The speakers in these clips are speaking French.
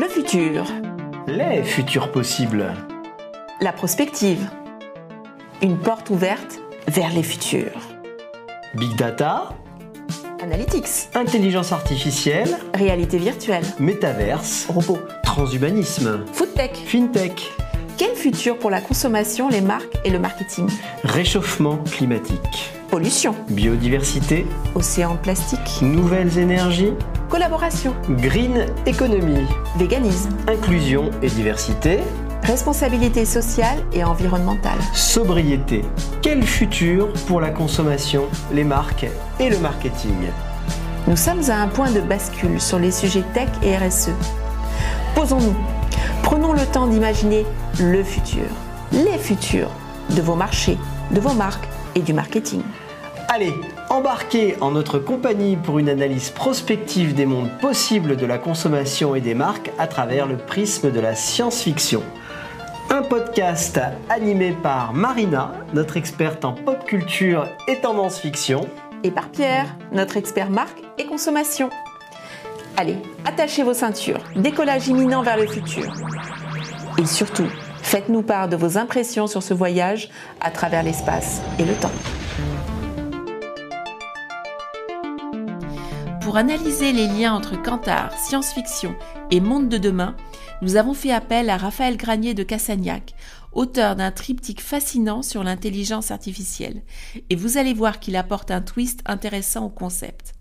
Le futur. Les futurs possibles. La prospective. Une porte ouverte vers les futurs. Big data. Analytics. Intelligence artificielle. Réalité virtuelle. Métaverse. Robot. Transhumanisme. Foodtech. FinTech. Quel futur pour la consommation, les marques et le marketing? Réchauffement climatique. Pollution. Biodiversité. Océan plastique. Nouvelles énergies. Collaboration. Green economy. Véganisme. Inclusion et diversité. Responsabilité sociale et environnementale. Sobriété. Quel futur pour la consommation, les marques et le marketing? Nous sommes à un point de bascule sur les sujets tech et RSE. Posons-nous. Prenons le temps d'imaginer le futur, les futurs de vos marchés, de vos marques et du marketing. Allez, embarquez en notre compagnie pour une analyse prospective des mondes possibles de la consommation et des marques à travers le prisme de la science-fiction. Un podcast animé par Marina, notre experte en pop culture et tendance fiction. Et par Pierre, notre expert marque et consommation. Allez, attachez vos ceintures, décollage imminent vers le futur. Et surtout, faites-nous part de vos impressions sur ce voyage à travers l'espace et le temps. Pour analyser les liens entre Cantar, science-fiction et monde de demain, nous avons fait appel à Raphaël Granier de Cassagnac, auteur d'un triptyque fascinant sur l'intelligence artificielle. Et vous allez voir qu'il apporte un twist intéressant au concept.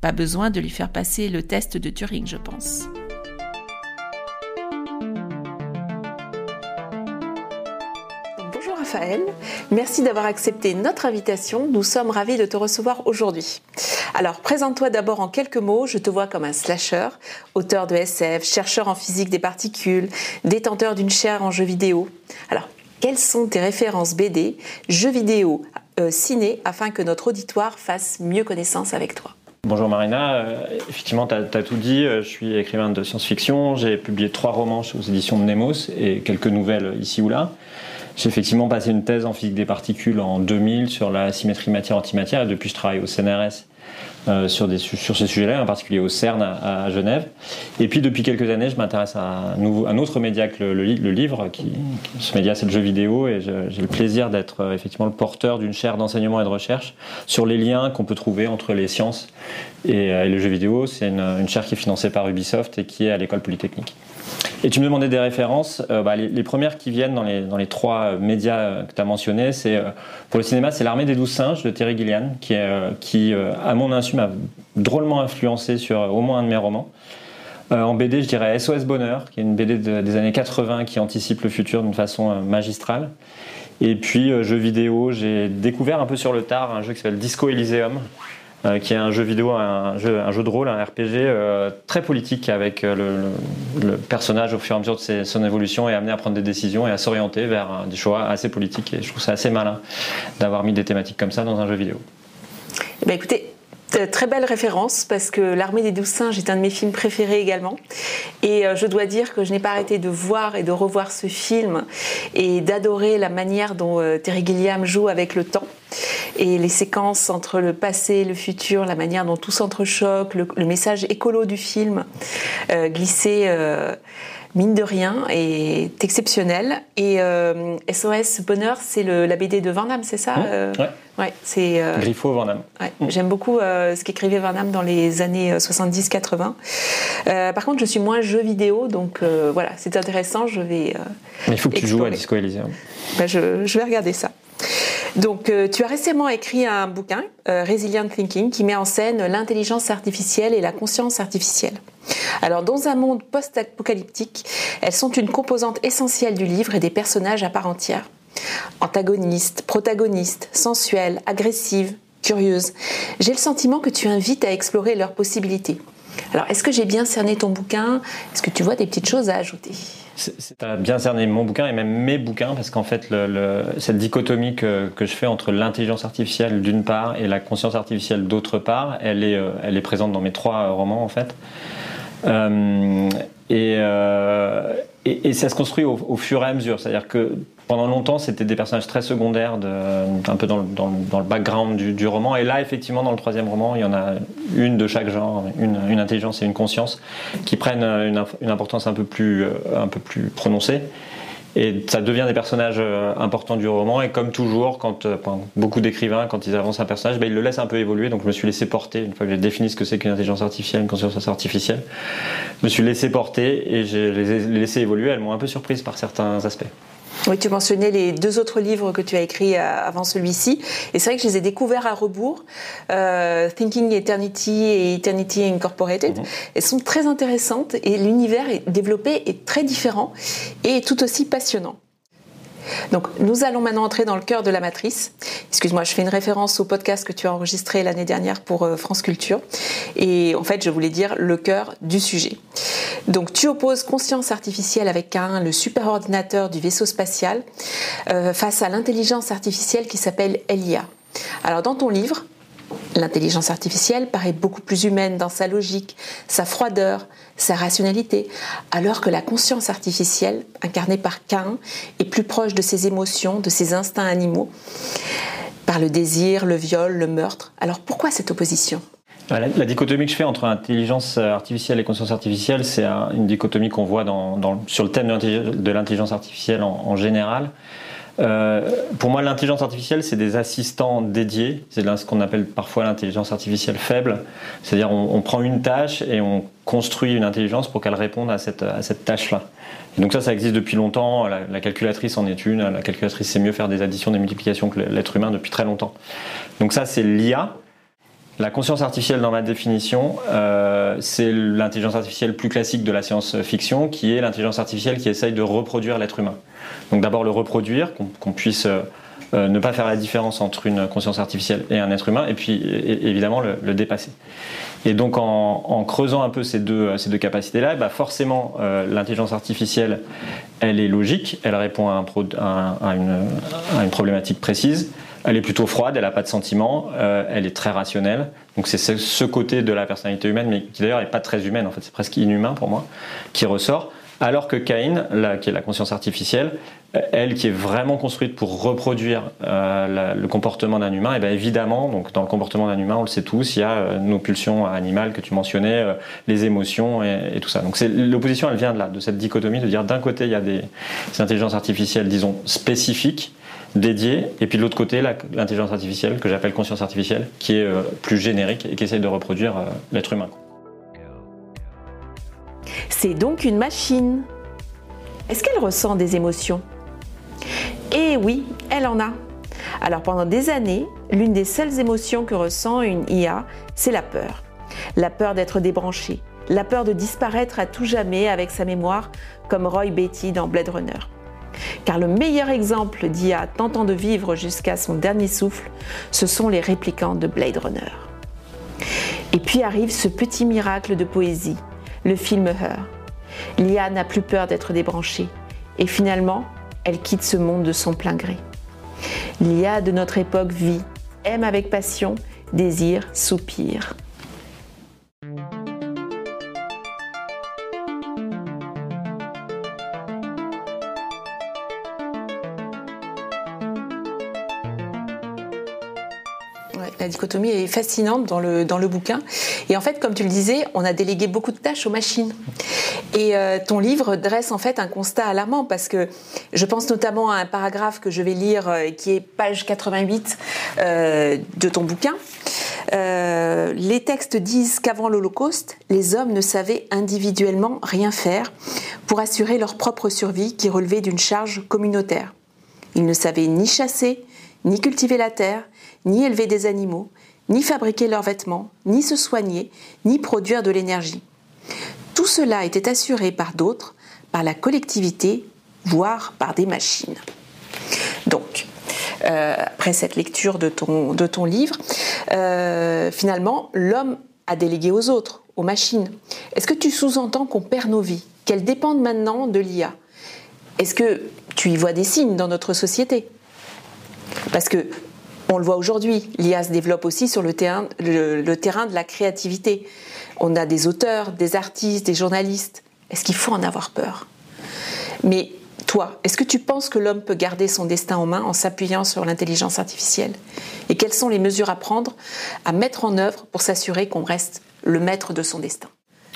Pas besoin de lui faire passer le test de Turing, je pense. Raphaël, merci d'avoir accepté notre invitation. Nous sommes ravis de te recevoir aujourd'hui. Alors, présente-toi d'abord en quelques mots. Je te vois comme un slasher, auteur de SF, chercheur en physique des particules, détenteur d'une chaire en jeux vidéo. Alors, quelles sont tes références BD, jeux vidéo, euh, ciné, afin que notre auditoire fasse mieux connaissance avec toi? Bonjour Marina, euh, effectivement tu as, tout dit, euh, je suis écrivain de science-fiction, j'ai publié trois romans aux éditions de Nemos et quelques nouvelles ici ou là. J'ai effectivement passé une thèse en physique des particules en 2000 sur la symétrie matière-antimatière et depuis je travaille au CNRS euh, sur, ces sujets-là, en particulier au CERN à, Genève. Et puis depuis quelques années, je m'intéresse à un, autre média que le, livre. Ce média, c'est le jeu vidéo, et j'ai le plaisir d'être euh, effectivement le porteur d'une chaire d'enseignement et de recherche sur les liens qu'on peut trouver entre les sciences et, euh, le jeu vidéo. C'est une chaire qui est financée par Ubisoft et qui est à l'école polytechnique. Et tu me demandais des références. Euh, bah, les, premières qui viennent dans les, trois médias euh, que tu as mentionnés, c'est euh, pour le cinéma, c'est L'Armée des Douze Singes de Terry Gilliam, qui, à mon insu, m'a drôlement influencé sur au moins un de mes romans. en BD, je dirais SOS Bonheur, qui est une BD des années 80 qui anticipe le futur d'une façon magistrale. Et puis, jeux vidéo, j'ai découvert un peu sur le tard un jeu qui s'appelle Disco Elysium, euh, qui est un jeu vidéo, un jeu, un jeu de rôle, un RPG euh, très politique avec euh, le, personnage au fur et à mesure de son évolution est amené à prendre des décisions et à s'orienter vers des choix assez politiques. Et je trouve ça assez malin d'avoir mis des thématiques comme ça dans un jeu vidéo. Eh ben écoutez, Très belle référence parce que L'armée des douze singes est un de mes films préférés également. Et je dois dire que je n'ai pas arrêté de voir et de revoir ce film et d'adorer la manière dont Terry Gilliam joue avec le temps et les séquences entre le passé et le futur, la manière dont tout s'entrechoque, le, message écolo du film euh, glissé. Euh, mine de rien, est exceptionnel. Et SOS euh, Bonheur, c'est la BD de Van c'est ça mmh, ouais. ouais c'est Griffo Van Ouais, J'aime beaucoup ce qu'écrivait Van dans les années 70-80. par contre, je suis moins jeu vidéo, donc voilà, c'est intéressant. Je vais. Mais il faut que tu joues à Disco Elysium. Ben, je, je vais regarder ça. Donc, euh, tu as récemment écrit un bouquin, euh, Resilient Thinking, qui met en scène l'intelligence artificielle et la conscience artificielle. Alors, dans un monde post-apocalyptique, elles sont une composante essentielle du livre et des personnages à part entière. Antagonistes, protagonistes, sensuelles, agressives, curieuses. J'ai le sentiment que tu invites à explorer leurs possibilités. Alors, est-ce que j'ai bien cerné ton bouquin? Est-ce que tu vois des petites choses à ajouter? Tu as bien cerné mon bouquin et même mes bouquins, parce qu'en fait, cette dichotomie que, je fais entre l'intelligence artificielle d'une part et la conscience artificielle d'autre part, elle est, euh, elle est présente dans mes trois romans en fait. Euh, euh, et, ça se construit au, fur et à mesure. C'est-à-dire que pendant longtemps, c'était des personnages très secondaires, un peu dans, le background du, roman. Et là, effectivement, dans le troisième roman, il y en a une de chaque genre, une, intelligence et une conscience, qui prennent une, importance un peu plus, un peu plus prononcée. Et ça devient des personnages euh, importants du roman. Et comme toujours, quand euh, beaucoup d'écrivains, quand ils avancent un personnage, ben, ils le laissent un peu évoluer. Donc je me suis laissé porter, une fois que j'ai défini ce que c'est qu'une intelligence artificielle, une conscience artificielle, je me suis laissé porter et j'ai les ai laissé évoluer. Elles m'ont un peu surprise par certains aspects. Oui, tu mentionnais les deux autres livres que tu as écrits euh, avant celui-ci. Et c'est vrai que je les ai découverts à rebours. Euh, Thinking Eternity et Eternity Incorporated. Mhm. Elles sont très intéressantes et l'univers est développé est très différent et tout aussi passionnant. Donc, nous allons maintenant entrer dans le cœur de la matrice. Excuse-moi, je fais une référence au podcast que tu as enregistré l'année dernière pour euh, France Culture. Et en fait, je voulais dire le cœur du sujet. Donc, tu opposes conscience artificielle avec un, le superordinateur du vaisseau spatial, euh, face à l'intelligence artificielle qui s'appelle Elia. Alors, dans ton livre, L'intelligence artificielle paraît beaucoup plus humaine dans sa logique, sa froideur, sa rationalité, alors que la conscience artificielle, incarnée par Cain, est plus proche de ses émotions, de ses instincts animaux, par le désir, le viol, le meurtre. Alors pourquoi cette opposition? La, dichotomie que je fais entre intelligence artificielle et conscience artificielle, c'est une dichotomie qu'on voit sur le thème de l'intelligence artificielle en général. Euh, pour moi, l'intelligence artificielle, c'est des assistants dédiés. C'est ce qu'on appelle parfois l'intelligence artificielle faible. C'est-à-dire, on, prend une tâche et on construit une intelligence pour qu'elle réponde à cette, tâche-là. Et donc ça, ça existe depuis longtemps. La, calculatrice en est une. La calculatrice sait mieux faire des additions, des multiplications que l'être humain depuis très longtemps. Donc ça, c'est l'IA. La conscience artificielle, dans ma définition, euh, c'est l'intelligence artificielle plus classique de la science-fiction, qui est l'intelligence artificielle qui essaye de reproduire l'être humain. Donc d'abord le reproduire, qu'on puisse euh, euh, ne pas faire la différence entre une conscience artificielle et un être humain, et puis évidemment le, dépasser. Et donc en, creusant un peu ces deux, ces deux capacités-là, bah forcément l'intelligence artificielle, elle est logique, elle répond à, une problématique précise. Elle est plutôt froide, elle n'a pas de sentiments, euh, elle est très rationnelle. Donc c'est ce côté de la personnalité humaine, mais qui d'ailleurs n'est pas très humaine, en fait, c'est presque inhumain pour moi, qui ressort. Alors que Cain, qui est la conscience artificielle, euh, elle qui est vraiment construite pour reproduire euh, le comportement d'un humain, et bien évidemment, donc dans le comportement d'un humain, on le sait tous, il y a nos pulsions animales que tu mentionnais, les émotions et, tout ça. Donc l'opposition, elle vient de là, de cette dichotomie, de dire d'un côté il y a des intelligences artificielles, disons spécifiques, dédié, et puis de l'autre côté, l'intelligence artificielle, que j'appelle conscience artificielle, qui est euh, plus générique et qui essaye de reproduire euh, l'être humain. C'est donc une machine. Est-ce qu'elle ressent des émotions? Eh oui, elle en a. Alors pendant des années, l'une des seules émotions que ressent une IA, c'est la peur. La peur d'être débranché, la peur de disparaître à tout jamais avec sa mémoire, comme Roy Betty dans Blade Runner. Car le meilleur exemple d'IA tentant de vivre jusqu'à son dernier souffle, ce sont les réplicants de Blade Runner. Et puis arrive ce petit miracle de poésie, le film Her. L'IA n'a plus peur d'être débranchée et finalement, elle quitte ce monde de son plein gré. L'IA de notre époque vit, aime avec passion, désire, soupire. La dichotomie est fascinante dans le, bouquin. Et en fait, comme tu le disais, on a délégué beaucoup de tâches aux machines. Et euh, ton livre dresse en fait un constat alarmant parce que je pense notamment à un paragraphe que je vais lire euh, qui est page 88 euh, de ton bouquin. les textes disent qu'avant l'Holocauste, les hommes ne savaient individuellement rien faire pour assurer leur propre survie qui relevait d'une charge communautaire. Ils ne savaient ni chasser, ni cultiver la terre, ni élever des animaux, ni fabriquer leurs vêtements, ni se soigner, ni produire de l'énergie. Tout cela était assuré par d'autres, par la collectivité, voire par des machines. Donc, euh, après cette lecture de ton, livre, euh, finalement, l'homme a délégué aux autres, aux machines. Est-ce que tu sous-entends qu'on perd nos vies, qu'elles dépendent maintenant de l'IA Est-ce que tu y vois des signes dans notre société? Parce que on le voit aujourd'hui, l'IA se développe aussi sur le terrain, le, terrain de la créativité. On a des auteurs, des artistes, des journalistes. Est-ce qu'il faut en avoir peur? Mais toi, est-ce que tu penses que l'homme peut garder son destin en main en s'appuyant sur l'intelligence artificielle? Et quelles sont les mesures à prendre, à mettre en œuvre pour s'assurer qu'on reste le maître de son destin?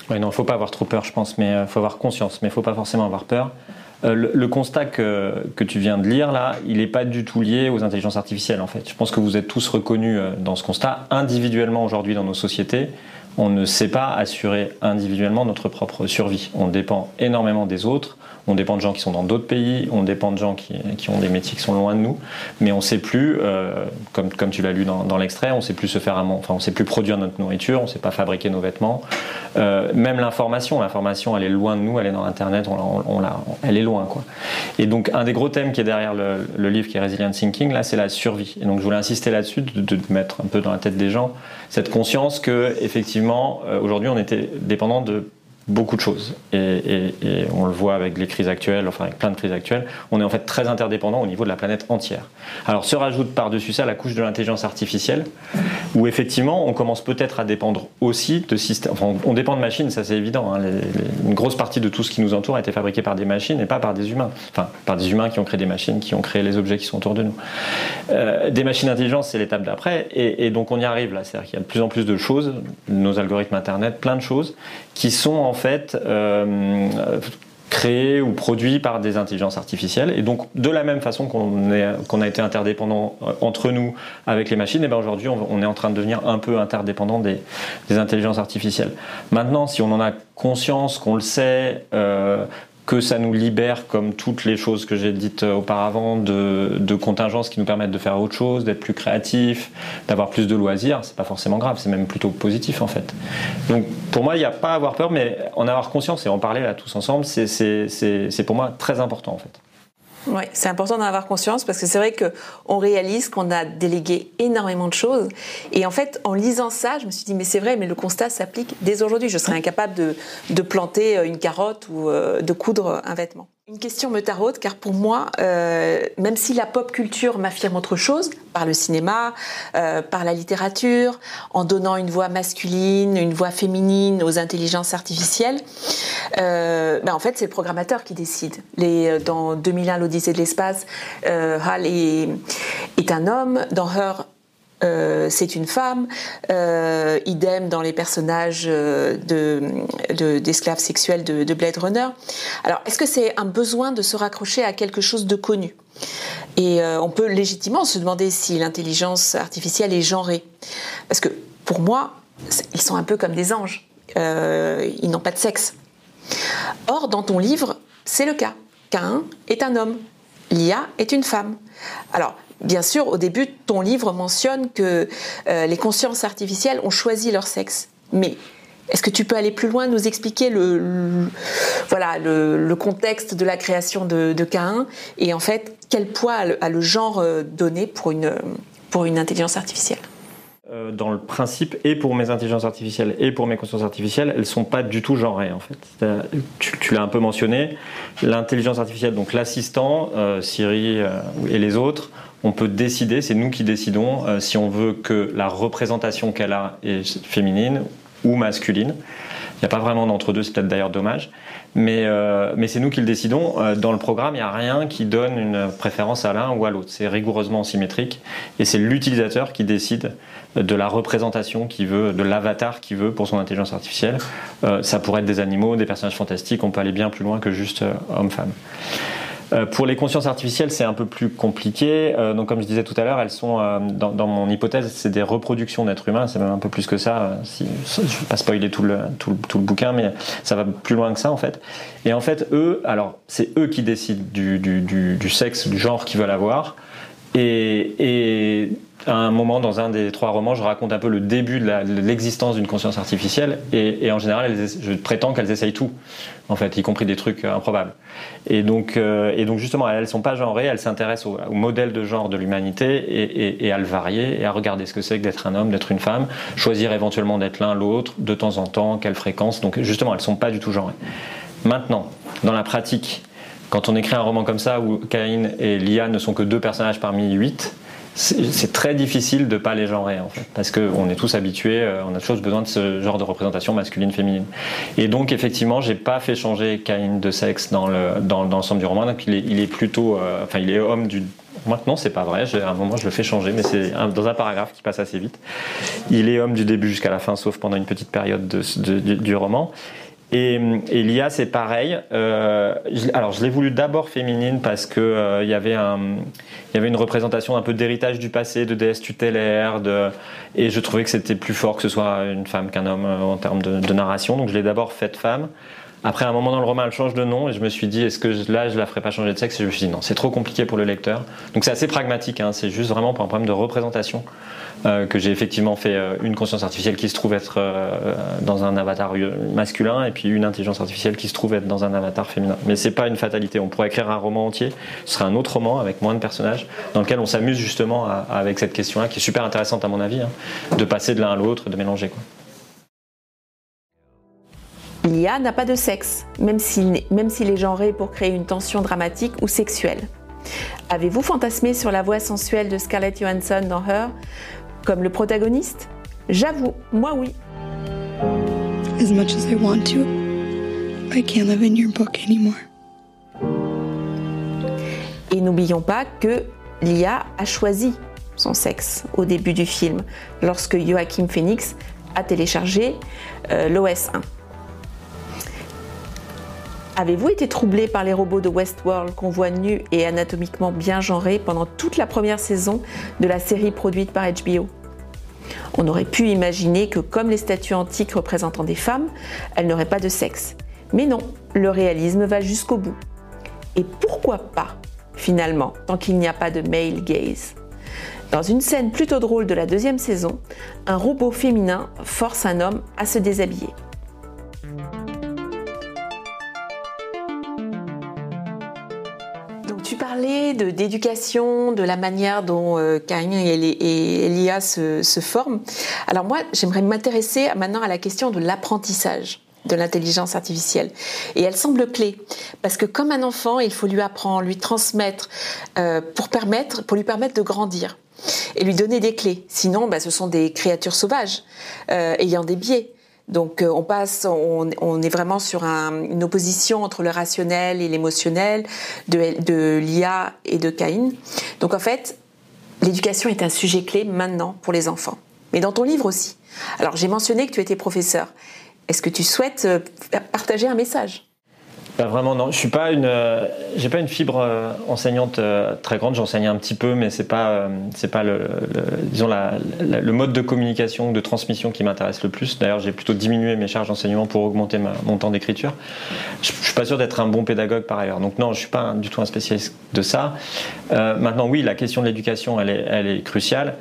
Oui, non, il ne faut pas avoir trop peur, je pense, mais il euh, faut avoir conscience, mais il ne faut pas forcément avoir peur. Euh, le, constat que, que, tu viens de lire là, il n'est pas du tout lié aux intelligences artificielles en fait. Je pense que vous êtes tous reconnus euh, dans ce constat. Individuellement aujourd'hui dans nos sociétés, on ne sait pas assurer individuellement notre propre survie. On dépend énormément des autres, on dépend de gens qui sont dans d'autres pays, on dépend de gens qui, qui, ont des métiers qui sont loin de nous, mais on ne sait plus, euh, comme, comme tu l'as lu dans, dans l'extrait, on ne sait plus se faire enfin on sait plus produire notre nourriture, on ne sait pas fabriquer nos vêtements. Euh, même l'information, l'information, elle est loin de nous, elle est dans Internet, on, on, elle est loin, quoi. Et donc un des gros thèmes qui est derrière le, le livre qui est Resilient Thinking, là, c'est la survie. Et donc je voulais insister là-dessus, de, de, mettre un peu dans la tête des gens cette conscience que effectivement, euh, aujourd'hui, on était dépendant de beaucoup de choses. Et, on le voit avec les crises actuelles, enfin avec plein de crises actuelles, on est en fait très interdépendant au niveau de la planète entière. Alors se rajoute par-dessus ça la couche de l'intelligence artificielle, où effectivement on commence peut-être à dépendre aussi de systèmes... Enfin on dépend de machines, ça c'est évident. Hein. Une grosse partie de tout ce qui nous entoure a été fabriqué par des machines et pas par des humains. Enfin par des humains qui ont créé des machines, qui ont créé les objets qui sont autour de nous. Euh, des machines intelligentes, c'est l'étape d'après, et, donc on y arrive là. C'est-à-dire qu'il y a de plus en plus de choses, nos algorithmes Internet, plein de choses, qui sont en fait euh, créés ou produits par des intelligences artificielles. Et donc, de la même façon qu'on a été interdépendant entre nous avec les machines, et bien aujourd'hui, on, on, est en train de devenir un peu interdépendant des, des, intelligences artificielles. Maintenant, si on en a conscience, qu'on le sait, euh, que ça nous libère, comme toutes les choses que j'ai dites auparavant, de, de, contingences qui nous permettent de faire autre chose, d'être plus créatif, d'avoir plus de loisirs, c'est pas forcément grave, c'est même plutôt positif en fait. Donc pour moi, il n'y a pas à avoir peur, mais en avoir conscience et en parler là tous ensemble, c'est pour moi très important en fait. Oui, c'est important d'en avoir conscience parce que c'est vrai qu'on réalise qu'on a délégué énormément de choses. Et en fait, en lisant ça, je me suis dit, mais c'est vrai, mais le constat s'applique dès aujourd'hui. Je serais incapable de, de, planter une carotte ou euh, de coudre un vêtement. Une question me taraude car pour moi, euh, même si la pop culture m'affirme autre chose, par le cinéma, euh, par la littérature, en donnant une voix masculine, une voix féminine aux intelligences artificielles, euh, ben en fait c'est le programmateur qui décide. Les, dans 2001, l'Odyssée de l'espace, euh, Hal est, est, un homme. Dans Her, euh, c'est une femme, euh, idem dans les personnages d'esclaves de, de, sexuels de, de, Blade Runner. Alors, est-ce que c'est un besoin de se raccrocher à quelque chose de connu? Et euh, on peut légitimement se demander si l'intelligence artificielle est genrée. Parce que pour moi, ils sont un peu comme des anges. Euh, ils n'ont pas de sexe. Or, dans ton livre, c'est le cas. Cain est un homme. L'IA est une femme. Alors, Bien sûr, au début, ton livre mentionne que euh, les consciences artificielles ont choisi leur sexe. Mais est-ce que tu peux aller plus loin, nous expliquer le, voilà, le, contexte de la création de, de Cain et en fait quel poids a le, genre euh, donné pour une, pour une intelligence artificielle? Euh, dans le principe, et pour mes intelligences artificielles et pour mes consciences artificielles, elles sont pas du tout genrées en fait. Tu, l'as un peu mentionné, l'intelligence artificielle, donc l'assistant, Siri et les autres, on peut décider, c'est nous qui décidons euh, si on veut que la représentation qu'elle a est féminine ou masculine. Il n'y a pas vraiment d'entre-deux, c'est peut-être d'ailleurs dommage. Mais, euh, mais c'est nous qui le décidons. Euh, dans le programme, il n'y a rien qui donne une préférence à l'un ou à l'autre. C'est rigoureusement symétrique. Et c'est l'utilisateur qui décide de la représentation qu'il veut, de l'avatar qu'il veut pour son intelligence artificielle. Ça pourrait être des animaux, des personnages fantastiques. On peut aller bien plus loin que juste homme-femme. Euh, pour les consciences artificielles, c'est un peu plus compliqué. Euh, donc, comme je disais tout à l'heure, elles sont, euh, dans, mon hypothèse, c'est des reproductions d'êtres humains. C'est même un peu plus que ça. Si, je ne vais pas spoiler tout le, tout, le, tout le, bouquin, mais ça va plus loin que ça, en fait. Et en fait, eux, alors, c'est eux qui décident du, du, du sexe, du genre qu'ils veulent avoir. Et, à un moment, dans un des trois romans, je raconte un peu le début de l'existence d'une conscience artificielle. Et, en général, je prétends qu'elles essayent tout, en fait, y compris des trucs improbables. Et donc, euh, et donc justement, elles ne sont pas genrées, elles s'intéressent au, modèle de genre de l'humanité et, et, à le varier et à regarder ce que c'est que d'être un homme, d'être une femme, choisir éventuellement d'être l'un l'autre, de temps en temps, quelle fréquence. Donc justement, elles ne sont pas du tout genrées. Maintenant, dans la pratique, quand on écrit un roman comme ça où Cain et Lia ne sont que deux personnages parmi huit, c'est très difficile de pas les genrer en fait, parce qu'on est tous habitués, euh, on a tous besoin de ce genre de représentation masculine-féminine. Et donc effectivement, j'ai pas fait changer Cain de sexe dans le dans, l'ensemble du roman, donc il est, plutôt, euh, enfin il est homme du Maintenant, c'est pas vrai. À un moment, je le fais changer, mais c'est dans un paragraphe qui passe assez vite. Il est homme du début jusqu'à la fin, sauf pendant une petite période de, du roman. Et, l'IA, c'est pareil. Euh, alors, je l'ai voulu d'abord féminine parce que euh, y avait une représentation un peu d'héritage du passé, de déesse tutélaire, et je trouvais que c'était plus fort que ce soit une femme qu'un homme euh, en termes de, de, narration. Donc, je l'ai d'abord faite femme. Après, un moment dans le roman, elle change de nom et je me suis dit, est-ce que là, je la ferai pas changer de sexe? Et je me suis dit, non, c'est trop compliqué pour le lecteur. Donc, c'est assez pragmatique. Hein, c'est juste vraiment pour un problème de représentation. Euh, que j'ai effectivement fait euh, une conscience artificielle qui se trouve être euh, dans un avatar masculin et puis une intelligence artificielle qui se trouve être dans un avatar féminin. Mais c'est pas une fatalité. On pourrait écrire un roman entier, ce serait un autre roman avec moins de personnages, dans lequel on s'amuse justement avec cette question-là, qui est super intéressante à mon avis, hein, de passer de l'un à l'autre, de mélanger. Quoi. L'IA n'a pas de sexe, même s'il même est genré pour créer une tension dramatique ou sexuelle. Avez-vous fantasmé sur la voix sensuelle de Scarlett Johansson dans Her comme le protagoniste? J'avoue, moi oui. As much as I want to, I can't live in your book anymore. Et n'oublions pas que l'IA a choisi son sexe au début du film, lorsque Joachim Phoenix a téléchargé euh, l'OS 1. Avez-vous été troublé par les robots de Westworld qu'on voit nus et anatomiquement bien genrés pendant toute la première saison de la série produite par HBO On aurait pu imaginer que comme les statues antiques représentant des femmes, elles n'auraient pas de sexe. Mais non, le réalisme va jusqu'au bout. Et pourquoi pas, finalement, tant qu'il n'y a pas de male gaze? Dans une scène plutôt drôle de la deuxième saison, un robot féminin force un homme à se déshabiller. D'éducation, de, la manière dont euh, et, se, se, forment. Alors moi, j'aimerais m'intéresser maintenant à la question de l'apprentissage de l'intelligence artificielle. Et elle semble clé, parce que comme un enfant, il faut lui apprendre, lui transmettre, euh, pour, permettre, pour lui permettre de grandir et lui donner des clés. Sinon, bah, ce sont des créatures sauvages, euh, ayant des biais. Donc euh, on passe, on, est vraiment sur une opposition entre le rationnel et l'émotionnel de, l'IA et de Caïn. Donc en fait, l'éducation est un sujet clé maintenant pour les enfants, mais dans ton livre aussi. Alors j'ai mentionné que tu étais professeur. Est-ce que tu souhaites euh, partager un message? Vraiment, non. Je suis pas une, euh, j'ai pas une fibre euh, enseignante euh, très grande. J'enseigne un petit peu, mais c'est pas, c'est pas le, disons le mode de communication, de transmission qui m'intéresse le plus. D'ailleurs, j'ai plutôt diminué mes charges d'enseignement pour augmenter mon temps d'écriture. Je, je, suis pas sûr d'être un bon pédagogue par ailleurs. Donc non, je suis pas du tout un spécialiste de ça. maintenant, oui, la question de l'éducation, elle est, elle est cruciale.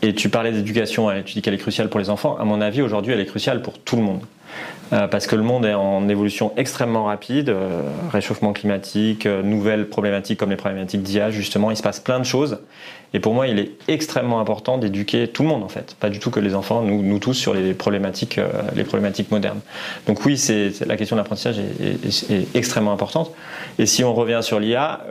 Et tu parlais d'éducation, tu dis qu'elle est cruciale pour les enfants. À mon avis, aujourd'hui, elle est cruciale pour tout le monde. Euh, parce que le monde est en évolution extrêmement rapide, euh, réchauffement climatique, euh, nouvelles problématiques comme les problématiques d'IA, justement, il se passe plein de choses. Et pour moi, il est extrêmement important d'éduquer tout le monde, en fait, pas du tout que les enfants, nous, tous, sur les problématiques, les problématiques modernes. Donc oui, c'est la question de l'apprentissage est, extrêmement importante. Et si on revient sur l'IA,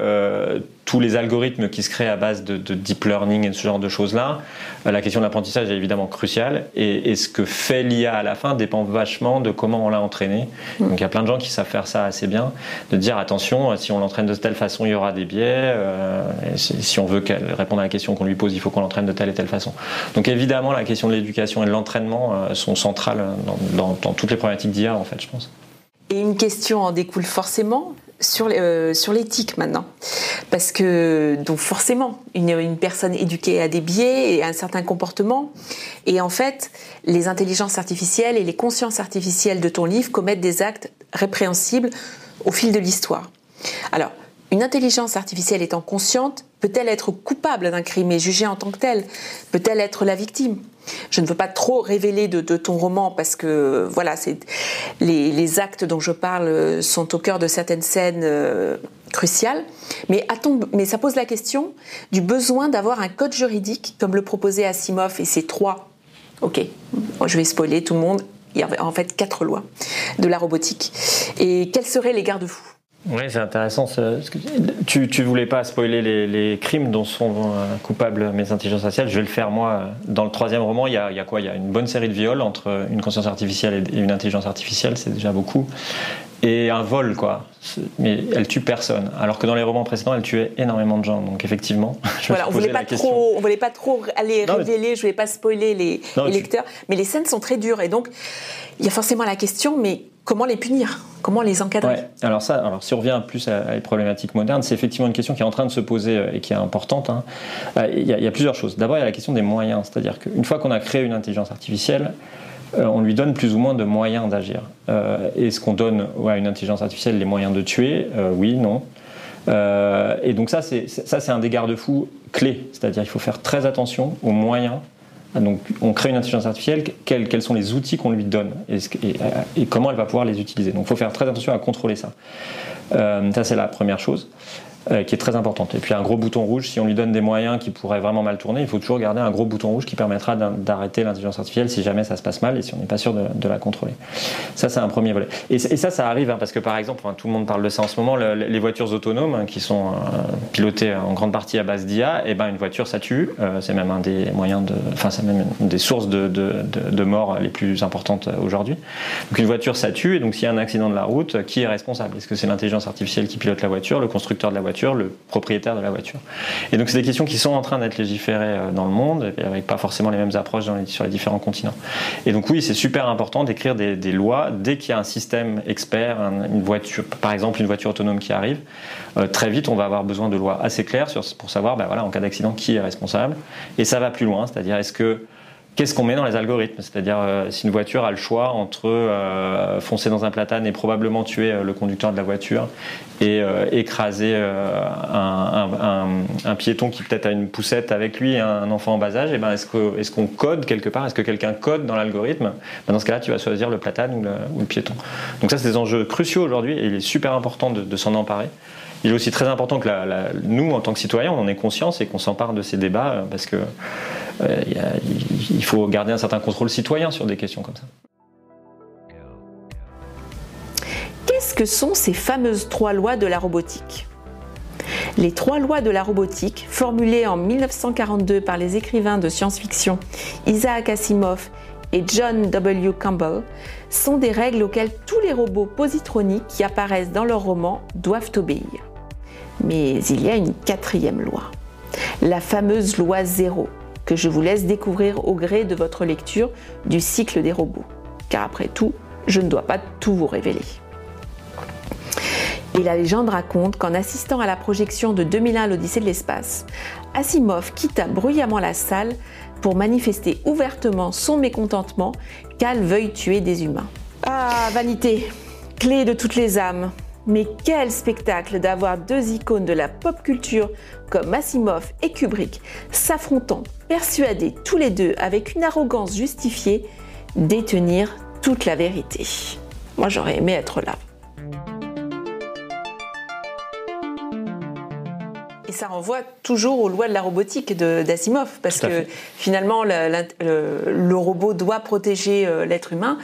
tous les algorithmes qui se créent à base de, deep learning et ce genre de choses-là, la question de l'apprentissage est évidemment cruciale. Et, ce que fait l'IA à la fin dépend vachement de comment on l'a entraîné. Mm. Donc il y a plein de gens qui savent faire ça assez bien, de dire attention, si on l'entraîne de telle façon, il y aura des biais. Euh, si on veut qu'elle réponde à la question qu'on lui pose, il faut qu'on l'entraîne de telle et telle façon. Donc évidemment, la question de l'éducation et de l'entraînement euh, sont centrales dans, dans toutes les problématiques d'IA, en fait, je pense. Et une question en découle forcément, sur, euh, sur l'éthique maintenant. Parce que, donc forcément, une, une, personne éduquée a des biais et un certain comportement. Et en fait, les intelligences artificielles et les consciences artificielles de ton livre commettent des actes répréhensibles au fil de l'histoire. Alors, une intelligence artificielle étant consciente, peut-elle être coupable d'un crime et jugée en tant que telle Peut-elle être la victime? Je ne veux pas trop révéler de, ton roman parce que voilà, les, actes dont je parle sont au cœur de certaines scènes euh, cruciales. Mais, mais ça pose la question du besoin d'avoir un code juridique comme le proposait Asimov et ses trois. Ok, je vais spoiler tout le monde. Il y avait en fait quatre lois de la robotique. Et quels seraient les garde-fous? Oui, c'est intéressant. Ce, que tu, tu voulais pas spoiler les, crimes dont sont euh, coupables mes intelligences artificielles. Je vais le faire moi. Dans le troisième roman, il y a, il y a quoi? Il y a une bonne série de viols entre une conscience artificielle et une intelligence artificielle, c'est déjà beaucoup. Et un vol, quoi. Mais elle tue personne. Alors que dans les romans précédents, elle tuait énormément de gens. Donc effectivement, je voilà, on voulait pas trop, on voulait pas trop aller révéler, je voulais pas spoiler les, lecteurs. Mais les scènes sont très dures et donc il y a forcément la question, mais comment les punir? Comment les encadrer? Alors ça, alors si on revient plus à, les problématiques modernes, c'est effectivement une question qui est en train de se poser euh, et qui est importante. Hein. Euh, il, y a, plusieurs choses. D'abord, il y a la question des moyens, c'est-à-dire qu'une fois qu'on a créé une intelligence artificielle, euh, on lui donne plus ou moins de moyens d'agir. Est-ce qu'on donne à une intelligence artificielle les moyens de tuer Oui, non. et donc ça, c'est un des garde-fous clés. C'est-à-dire qu'il faut faire très attention aux moyens donc, on crée une intelligence artificielle, quels, sont les outils qu'on lui donne et, comment elle va pouvoir les utiliser. Donc, il faut faire très attention à contrôler ça. Euh, ça, c'est la première chose. Euh, qui est très importante. Et puis un gros bouton rouge, si on lui donne des moyens qui pourraient vraiment mal tourner, il faut toujours garder un gros bouton rouge qui permettra d'arrêter l'intelligence artificielle si jamais ça se passe mal et si on n'est pas sûr de, la contrôler. Ça, c'est un premier volet. Et, ça, ça arrive hein, parce que par exemple, tout le monde parle de ça en ce moment, les voitures autonomes hein, qui sont euh, pilotées en grande partie à base d'IA, et eh ben une voiture ça tue. Euh, c'est même un des moyens enfin c'est même une des sources de, de mort les plus importantes aujourd'hui. Donc une voiture ça tue et donc s'il y a un accident de la route, qui est responsable? Est-ce que c'est l'intelligence artificielle qui pilote la voiture, le constructeur de la voiture le propriétaire de la voiture. Et donc c'est des questions qui sont en train d'être légiférées euh, dans le monde, avec pas forcément les mêmes approches sur les différents continents. Et donc oui, c'est super important d'écrire des, lois dès qu'il y a un système expert, une voiture, par exemple une voiture autonome qui arrive. Euh, très vite, on va avoir besoin de lois assez claires pour savoir, ben voilà, en cas d'accident, qui est responsable. Et ça va plus loin, c'est-à-dire est-ce que qu'est-ce qu'on met dans les algorithmes? C'est-à-dire euh, si une voiture a le choix entre euh, foncer dans un platane et probablement tuer euh, le conducteur de la voiture et écraser un, piéton qui peut-être a une poussette avec lui et un enfant en bas âge, eh ben est-ce qu'on est qu'on code quelque part? Est-ce que quelqu'un code dans l'algorithme? Ben, Dans ce cas-là, tu vas choisir le platane ou le, piéton. Donc ça, c'est des enjeux cruciaux aujourd'hui et il est super important de, s'en emparer. Il est aussi très important que nous, en tant que citoyens, on en ait conscience et qu'on s'empare de ces débats parce que euh, faut garder un certain contrôle citoyen sur des questions comme ça. Qu'est-ce que sont ces fameuses trois lois de la robotique? Les trois lois de la robotique, formulées en 1942 par les écrivains de science-fiction Isaac Asimov et John W. Campbell, sont des règles auxquelles tous les robots positroniques qui apparaissent dans leurs romans doivent obéir. Mais il y a une quatrième loi, la fameuse loi zéro, que je vous laisse découvrir au gré de votre lecture du cycle des robots. Car après tout, je ne dois pas tout vous révéler. Et la légende raconte qu'en assistant à la projection de 2001 l'Odyssée de l'espace, Asimov quitta bruyamment la salle pour manifester ouvertement son mécontentement qu'Al veuille tuer des humains. Ah, vanité, clé de toutes les âmes, mais quel spectacle d'avoir deux icônes de la pop culture comme Asimov et Kubrick s'affrontant, persuadés tous les deux avec une arrogance justifiée détenir toute la vérité. Moi j'aurais aimé être là. Et ça renvoie toujours aux lois de la robotique d'Asimov, parce que finalement, le, robot doit protéger euh, l'être humain,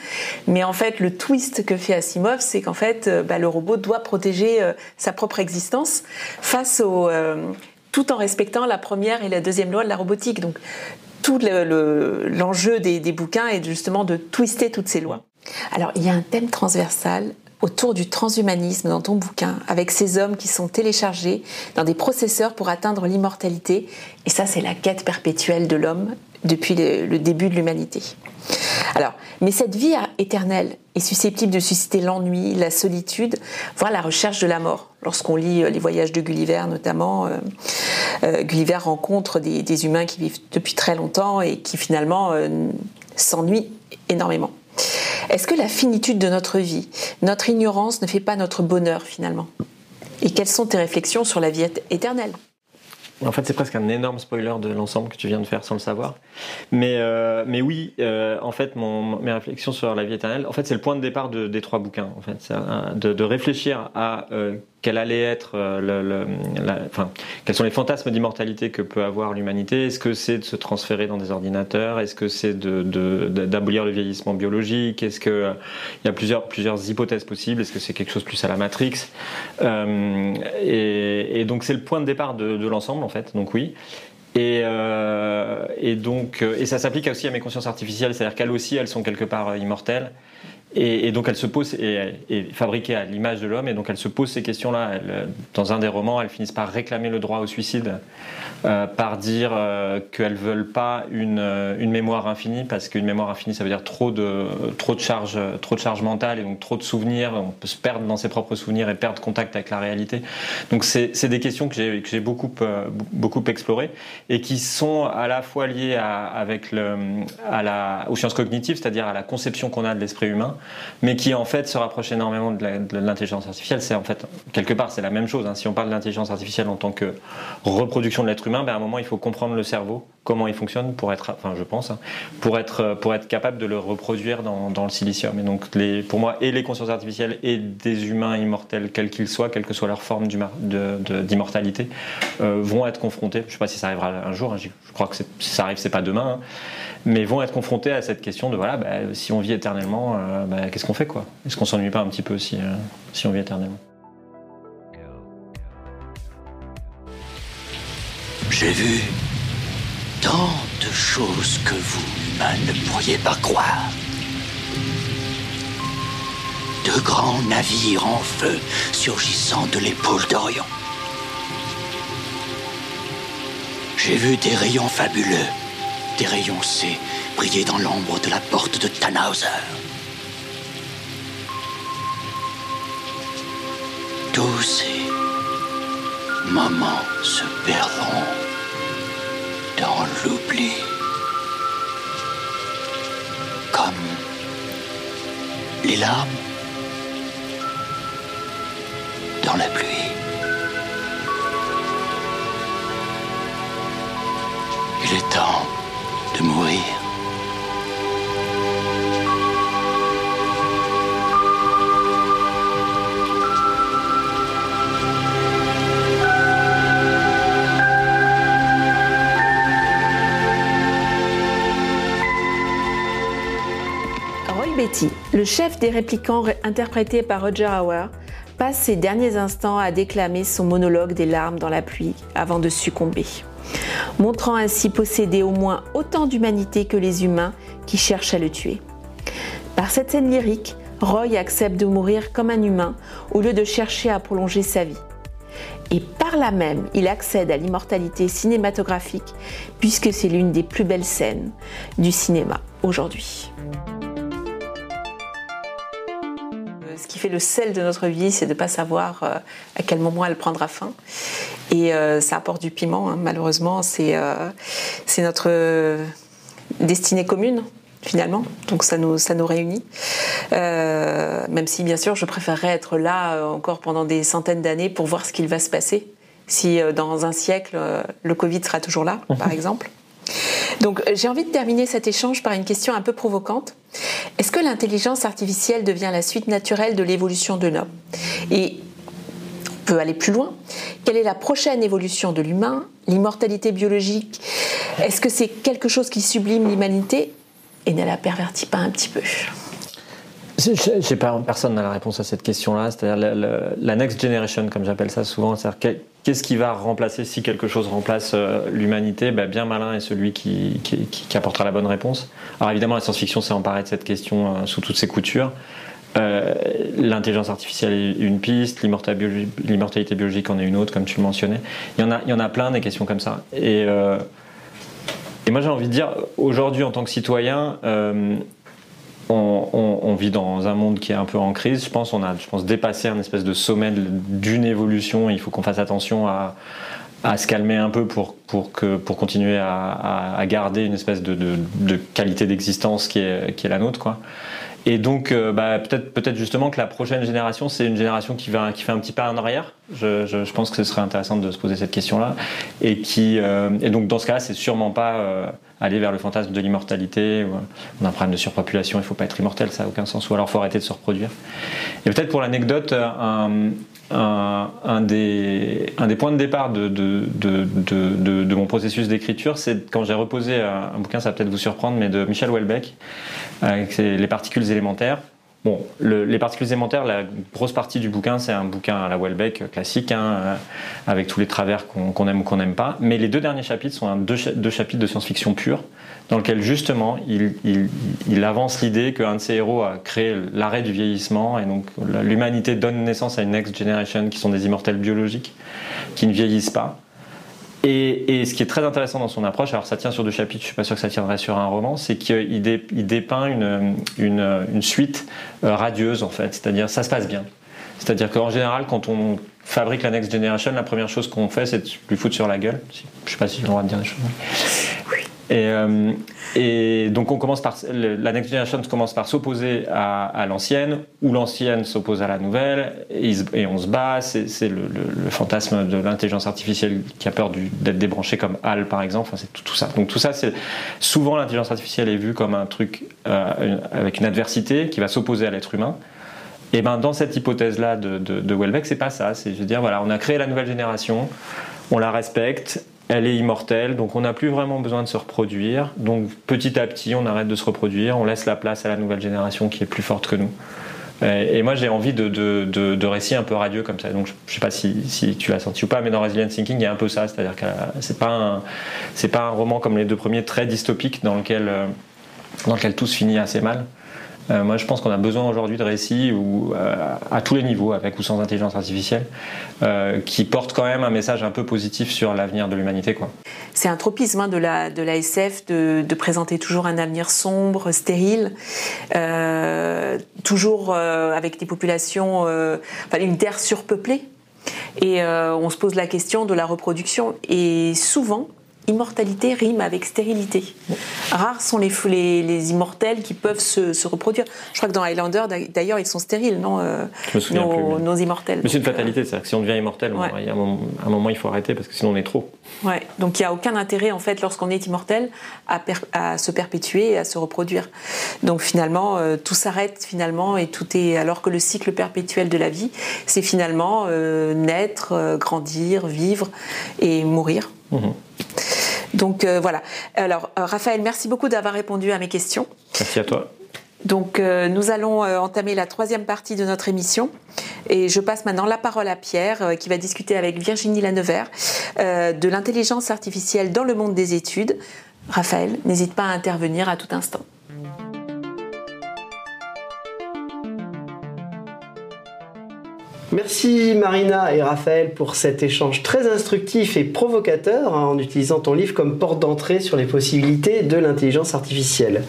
mais en fait, le twist que fait Asimov, c'est qu'en fait, euh, bah, le robot doit protéger euh, sa propre existence face au, tout en respectant la première et la deuxième loi de la robotique. Donc, tout l'enjeu des, des bouquins est justement de twister toutes ces lois. Alors, il y a un thème transversal autour du transhumanisme dans ton bouquin, avec ces hommes qui sont téléchargés dans des processeurs pour atteindre l'immortalité. Et ça, c'est la quête perpétuelle de l'homme depuis le, début de l'humanité. Alors, mais cette vie éternelle est susceptible de susciter l'ennui, la solitude, voire la recherche de la mort. Lorsqu'on lit euh, les voyages de Gulliver, notamment, euh, euh, Gulliver rencontre des, humains qui vivent depuis très longtemps et qui finalement s'ennuient énormément. Est-ce que la finitude de notre vie, notre ignorance ne fait pas notre bonheur finalement? Et quelles sont tes réflexions sur la vie éternelle? En fait, c'est presque un énorme spoiler de l'ensemble que tu viens de faire sans le savoir. Mais, euh, mais oui, euh, en fait, mes réflexions sur la vie éternelle, en fait, c'est le point de départ de, des trois bouquins. En fait, de, de, réfléchir à euh, allait être euh, enfin, quels sont les fantasmes d'immortalité que peut avoir l'humanité. Est-ce que c'est de se transférer dans des ordinateurs? Est-ce que c'est d'abolir le vieillissement biologique? Est-ce que euh, il y a plusieurs, hypothèses possibles? Est-ce que c'est quelque chose plus à la Matrix? Euh, et, et, donc c'est le point de départ de, l'ensemble en. Donc oui. Et, euh, et, donc, euh, et ça s'applique aussi à mes consciences artificielles, c'est-à-dire qu'elles aussi, elles sont quelque part immortelles. Et, donc elle se pose, et, et fabriquée à l'image de l'homme, et donc elle se pose ces questions-là. Dans un des romans, elles finissent par réclamer le droit au suicide, euh, par dire euh, qu'elles veulent pas une, une, mémoire infinie, parce qu'une mémoire infinie, ça veut dire trop de, trop de charge, trop de charge mentale, et donc trop de souvenirs. On peut se perdre dans ses propres souvenirs et perdre contact avec la réalité. Donc c'est des questions que j'ai beaucoup, euh, beaucoup explorées, et qui sont à la fois liées à, avec le, à la, aux sciences cognitives, c'est-à-dire à la conception qu'on a de l'esprit humain mais qui en fait se rapproche énormément de l'intelligence artificielle. C'est en fait, quelque part, c'est la même chose. Hein. Si on parle de l'intelligence artificielle en tant que reproduction de l'être humain, ben à un moment, il faut comprendre le cerveau, comment il fonctionne pour être, enfin, je pense, hein, pour être, pour être capable de le reproduire dans, le silicium. Et donc, pour moi, et les consciences artificielles et des humains immortels, quels qu'ils soient, quelle que soit leur forme d'immortalité, euh, vont être confrontés. Je ne sais pas si ça arrivera un jour. Hein, je crois que si ça arrive, c'est pas demain. Mais vont être confrontés à cette question de voilà, bah, si on vit éternellement, euh, bah, qu'est-ce qu'on fait quoi? Est-ce qu'on s'ennuie pas un petit peu si, euh, si on vit éternellement? J'ai vu tant de choses que vous, ne pourriez pas croire. De grands navires en feu surgissant de l'épaule d'Orion. J'ai vu des rayons fabuleux des rayons C brillaient dans l'ombre de la porte de Tannhauser. Tous ces moments se perdront dans l'oubli. Comme les larmes dans la pluie. Il est temps Roy Betty, le chef des réplicants interprété par Roger Hauer, passe ses derniers instants à déclamer son monologue des larmes dans la pluie avant de succomber montrant ainsi posséder au moins autant d'humanité que les humains qui cherchent à le tuer. Par cette scène lyrique, Roy accepte de mourir comme un humain au lieu de chercher à prolonger sa vie. Et par là même, il accède à l'immortalité cinématographique puisque c'est l'une des plus belles scènes du cinéma aujourd'hui. Fait le sel de notre vie, c'est de ne pas savoir euh, à quel moment elle prendra fin. Et euh, ça apporte du piment, hein. malheureusement. C'est euh, notre destinée commune, finalement. Donc ça nous, ça nous réunit. Euh, même si, bien sûr, je préférerais être là encore pendant des centaines d'années pour voir ce qu'il va se passer. Si dans un siècle, le Covid sera toujours là, par exemple. Donc j'ai envie de terminer cet échange par une question un peu provocante. Est-ce que l'intelligence artificielle devient la suite naturelle de l'évolution de l'homme? Et on peut aller plus loin. Quelle est la prochaine évolution de l'humain? L'immortalité biologique? Est-ce que c'est quelque chose qui sublime l'humanité? Et ne la pervertit pas un petit peu pas, personne n'a la réponse à cette question-là. C'est-à-dire la, next generation, comme j'appelle ça souvent. C'est-à-dire qu'est-ce qui va remplacer si quelque chose remplace euh, l'humanité ben, Bien malin est celui qui, apportera la bonne réponse. Alors évidemment, la science-fiction s'est emparée de cette question euh, sous toutes ses coutures. Euh, L'intelligence artificielle est une piste, l'immortalité biologique en est une autre, comme tu le mentionnais. Il y en a, il y en a plein des questions comme ça. Et, moi j'ai envie de dire, aujourd'hui en tant que citoyen, on, vit dans un monde qui est un peu en crise. Je pense on a, je pense, dépassé un espèce de sommet d'une évolution. Il faut qu'on fasse attention à, se calmer un peu pour, pour, que, pour continuer à, garder une espèce de qualité d'existence qui est, qui est la nôtre. Quoi. Et donc, euh, bah, peut-être, peut-être justement que la prochaine génération, c'est une génération qui, va, qui fait un petit pas en arrière. Je, je, je pense que ce serait intéressant de se poser cette question-là. Et, qui, euh, et donc, dans ce cas-là, c'est sûrement pas euh, aller vers le fantasme de l'immortalité. On a un problème de surpopulation, il ne faut pas être immortel, ça n'a aucun sens. Ou alors, il faut arrêter de se reproduire. Et peut-être pour l'anecdote, un, un, des, points de départ de, mon processus d'écriture, c'est quand j'ai reposé un, un, bouquin, ça va peut-être vous surprendre, mais de Michel Houellebecq, avec les particules élémentaires. Bon, le, les particules élémentaires, la grosse partie du bouquin, c'est un bouquin à la Welbeck classique, hein, avec tous les travers qu'on qu aime ou qu'on n'aime pas. Mais les deux derniers chapitres sont deux, chapitres de science-fiction pure, dans lequel justement il, avance l'idée qu'un de ses héros a créé l'arrêt du vieillissement, et donc l'humanité donne naissance à une next generation qui sont des immortels biologiques, qui ne vieillissent pas. Et, ce qui est très intéressant dans son approche, alors ça tient sur deux chapitres, je suis pas sûr que ça tiendrait sur un roman, c'est qu'il dé, il dépeint une suite euh, radieuse en fait, c'est-à-dire ça se passe bien. C'est-à-dire qu'en général, quand on fabrique la Next Generation, la première chose qu'on fait, c'est de lui foutre sur la gueule. Je sais pas si j'ai le droit de dire des choses. Euh, et, donc on commence par la next generation commence par s'opposer à, l'ancienne, ou l'ancienne s'oppose à la nouvelle, et, on se bat. C'est le, fantasme de l'intelligence artificielle qui a peur d'être débranché comme HAL par exemple. Enfin, c'est tout, ça. Donc tout ça, c'est souvent l'intelligence artificielle est vue comme un truc euh, avec une adversité qui va s'opposer à l'être humain. Et ben dans cette hypothèse-là de, de, de Welbeck, c'est pas ça. C'est je veux dire voilà, on a créé la nouvelle génération, on la respecte, elle est immortelle, donc on n'a plus vraiment besoin de se reproduire. Donc petit à petit, on arrête de se reproduire, on laisse la place à la nouvelle génération qui est plus forte que nous. Et moi, j'ai envie de, de, de, récits un peu radieux comme ça. Donc, je ne sais pas si, si, tu l'as senti ou pas, mais dans Resilient Thinking, il y a un peu ça. C'est-à-dire que c'est pas c'est pas un roman comme les deux premiers très dystopique dans lequel, dans lequel tout se finit assez mal. Euh, moi, je pense qu'on a besoin aujourd'hui de récits où, euh, à tous les niveaux, avec ou sans intelligence artificielle, euh, qui portent quand même un message un peu positif sur l'avenir de l'humanité. C'est un tropisme hein, de, la, de SF de, de, présenter toujours un avenir sombre, stérile, toujours avec des populations, enfin une terre surpeuplée. Et on se pose la question de la reproduction. Et souvent, immortalité rime avec stérilité. Rares sont les, les, les immortels qui peuvent se, se, reproduire. Je crois que dans Highlander, d'ailleurs, ils sont stériles, non euh, nos, nos, immortels. Mais c'est une fatalité, c'est-à-dire que si on devient immortel, ouais. a un moment, un moment, il faut arrêter parce que sinon on est trop. Ouais. Donc il n'y a aucun intérêt, en fait, lorsqu'on est immortel, à, à, se perpétuer et à se reproduire. Donc finalement, euh, tout s'arrête finalement et tout est. Alors que le cycle perpétuel de la vie, c'est finalement euh, naître, euh, grandir, vivre et mourir. Mmh. Donc euh, voilà. Alors euh, Raphaël, merci beaucoup d'avoir répondu à mes questions. Merci à toi. Donc euh, nous allons euh, entamer la troisième partie de notre émission et je passe maintenant la parole à Pierre euh, qui va discuter avec Virginie Lanevert de l'intelligence artificielle dans le monde des études. Raphaël, n'hésite pas à intervenir à tout instant. Merci Marina et Raphaël pour cet échange très instructif et provocateur hein, en utilisant ton livre comme porte d'entrée sur les possibilités de l'intelligence artificielle.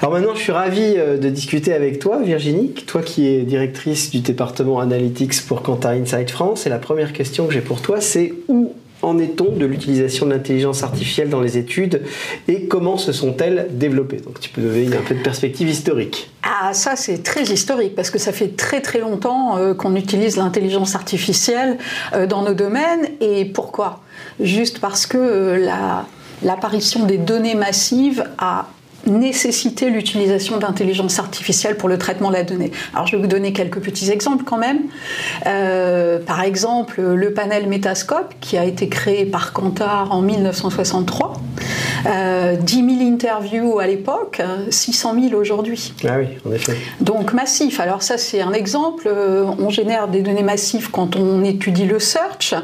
Alors maintenant, je suis ravi euh, de discuter avec toi, Virginie, toi qui es directrice du département Analytics pour Kantar Insight France. Et la première question que j'ai pour toi, c'est où en est-on de l'utilisation de l'intelligence artificielle dans les études et comment se sont-elles développées? Donc tu peux donner un peu de perspective historique. Ah ça c'est très historique parce que ça fait très très longtemps euh, qu'on utilise l'intelligence artificielle euh, dans nos domaines. Et pourquoi? Juste parce que euh, la, l'apparition des données massives a nécessiter l'utilisation d'intelligence artificielle pour le traitement de la donnée. Alors je vais vous donner quelques petits exemples quand même. Euh, par exemple, le panel Metascope qui a été créé par Kantar en 1963. Euh, 10 000 interviews à l'époque, 600 000 aujourd'hui. Ah oui, en effet. Donc massif. Alors ça c'est un exemple. On génère des données massives quand on étudie le search,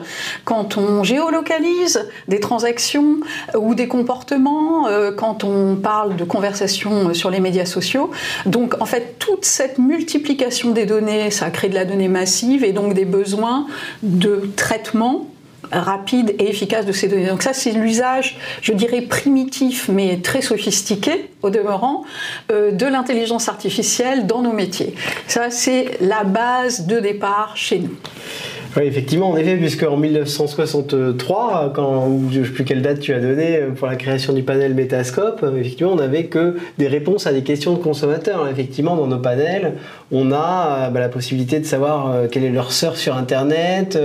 quand on géolocalise des transactions ou des comportements, euh, quand on parle de conversation sur les médias sociaux. Donc en fait, toute cette multiplication des données, ça crée de la donnée massive et donc des besoins de traitement rapide et efficace de ces données. Donc ça, c'est l'usage, je dirais, primitif, mais très sophistiqué, au demeurant, euh, de l'intelligence artificielle dans nos métiers. Ça, c'est la base de départ chez nous. Oui, effectivement, en effet, puisque en 1963, quand, je ne sais plus quelle date tu as donné pour la création du panel Metascope, effectivement, on n'avait que des réponses à des questions de consommateurs. Effectivement, dans nos panels, on a bah, la possibilité de savoir quelle est leur sœur sur Internet,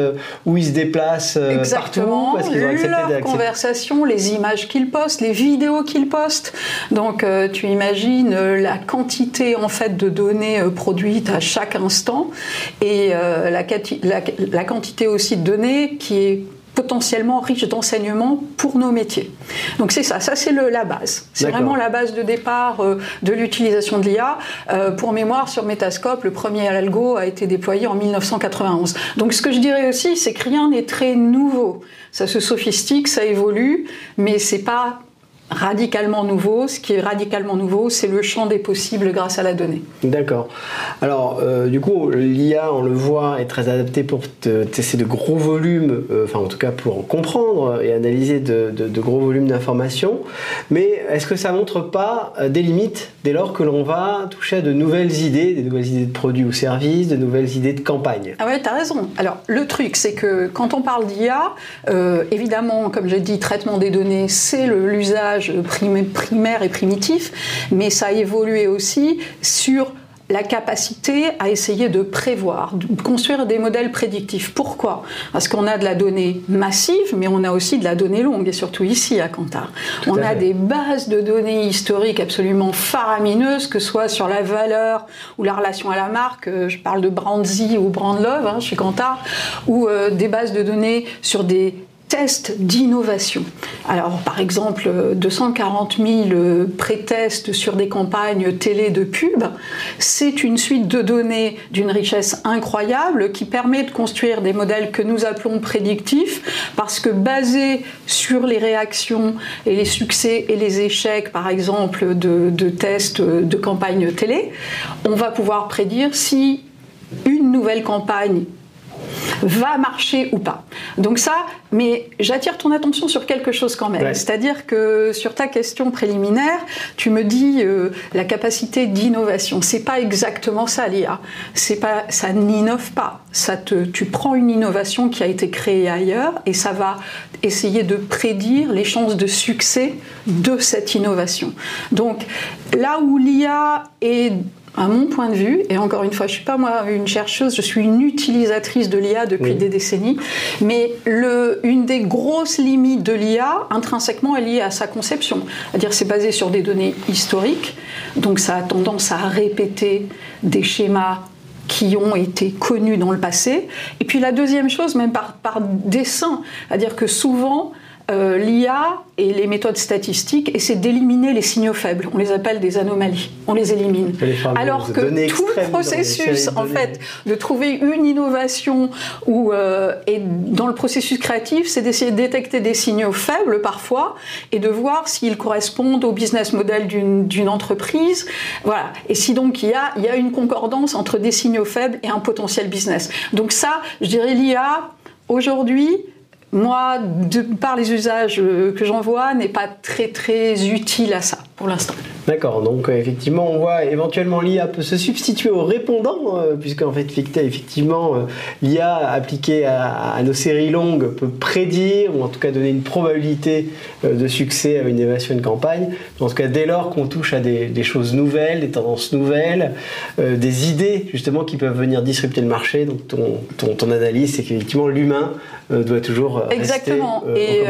où ils se déplacent Exactement, partout, parce qu'ils ont accepté leur conversation, les images qu'ils postent, les vidéos qu'ils postent. Donc, tu imagines la quantité en fait de données produites à chaque instant et la, la, la quantité aussi de données qui est potentiellement riche d'enseignements pour nos métiers. Donc c'est ça, ça c'est la base. C'est vraiment la base de départ euh, de l'utilisation de l'IA. Euh, pour mémoire, sur Metascope, le premier algo a été déployé en 1991. Donc ce que je dirais aussi, c'est que rien n'est très nouveau. Ça se sophistique, ça évolue, mais c'est pas radicalement nouveau. Ce qui est radicalement nouveau, c'est le champ des possibles grâce à la donnée. D'accord. Alors, euh, du coup, l'IA, on le voit, est très adapté pour tester de gros volumes, euh, enfin en tout cas pour comprendre et analyser de, gros volumes d'informations. Mais est-ce que ça montre pas euh, des limites dès lors que l'on va toucher à de nouvelles idées, des nouvelles idées de produits ou services, de nouvelles idées de campagne? Ah ouais, tu as raison. Alors, le truc, c'est que quand on parle d'IA, évidemment, comme j'ai dit, traitement des données, c'est l'usage primaire et primitif, mais ça a évolué aussi sur la capacité à essayer de prévoir, de construire des modèles prédictifs. Pourquoi? Parce qu'on a de la donnée massive, mais on a aussi de la donnée longue, et surtout ici à Kantar. on a des bases de données historiques absolument faramineuses, que ce soit sur la valeur ou la relation à la marque, euh, je parle de Brandsy ou Brandlove hein, chez Kantar, ou euh, des bases de données sur des tests d'innovation. Alors, par exemple, 240 000 pré-tests sur des campagnes télé de pub, c'est une suite de données d'une richesse incroyable qui permet de construire des modèles que nous appelons prédictifs, parce que basés sur les réactions et les succès et les échecs, par exemple, de, de tests de campagnes télé, on va pouvoir prédire si une nouvelle campagne va marcher ou pas. Donc ça, mais j'attire ton attention sur quelque chose quand même. C'est-à-dire que sur ta question préliminaire, tu me dis euh, la capacité d'innovation. C'est pas exactement ça l'IA. C'est pas, ça n'innove pas. Ça te, tu prends une innovation qui a été créée ailleurs et ça va essayer de prédire les chances de succès de cette innovation. Donc là où l'IA est à mon point de vue, et encore une fois, je ne suis pas moi une chercheuse, je suis une utilisatrice de l'IA depuis des décennies, mais le, une des grosses limites de l'IA, intrinsèquement, est liée à sa conception. C'est-à-dire c'est basé sur des données historiques, donc ça a tendance à répéter des schémas qui ont été connus dans le passé. Et puis la deuxième chose, même par, par dessin, c'est-à-dire que souvent, euh, l'IA et les méthodes statistiques essaient d'éliminer les signaux faibles. On les appelle des anomalies. On les élimine. Alors que tout le processus, en fait, de trouver une innovation ou euh, et dans le processus créatif, c'est d'essayer de détecter des signaux faibles parfois et de voir s'ils correspondent au business model d'une entreprise. Voilà. Et si donc il y a, il y a une concordance entre des signaux faibles et un potentiel business. Donc ça, je dirais l'IA aujourd'hui moi, de par les usages que j'en vois, n'est pas très très utile à ça pour l'instant. D'accord, donc euh, effectivement, on voit éventuellement l'IA peut se substituer au répondant, euh, puisque en fait, effectivement, euh, l'IA appliquée à, nos séries longues peut prédire, ou en tout cas donner une probabilité de succès à une évasion de campagne. En tout cas, dès lors qu'on touche à des, choses nouvelles, des tendances nouvelles, des idées justement qui peuvent venir disrupter le marché, donc ton, ton, ton analyse, c'est qu'effectivement, l'humain doit toujours. Exactement. et,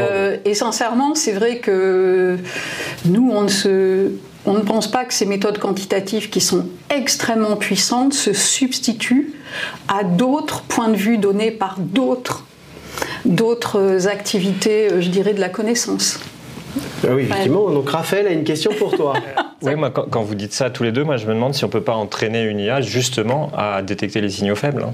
et sincèrement, c'est vrai que nous, on ne se on ne pense pas que ces méthodes quantitatives qui sont extrêmement puissantes se substituent à d'autres points de vue donnés par d'autres d'autres activités, euh, je dirais, de la connaissance. Ah oui, effectivement. Donc Raphaël a une question pour toi. oui, moi, quand, vous dites ça tous les deux, moi, je me demande si on peut pas entraîner une IA justement à détecter les signaux faibles. Hein.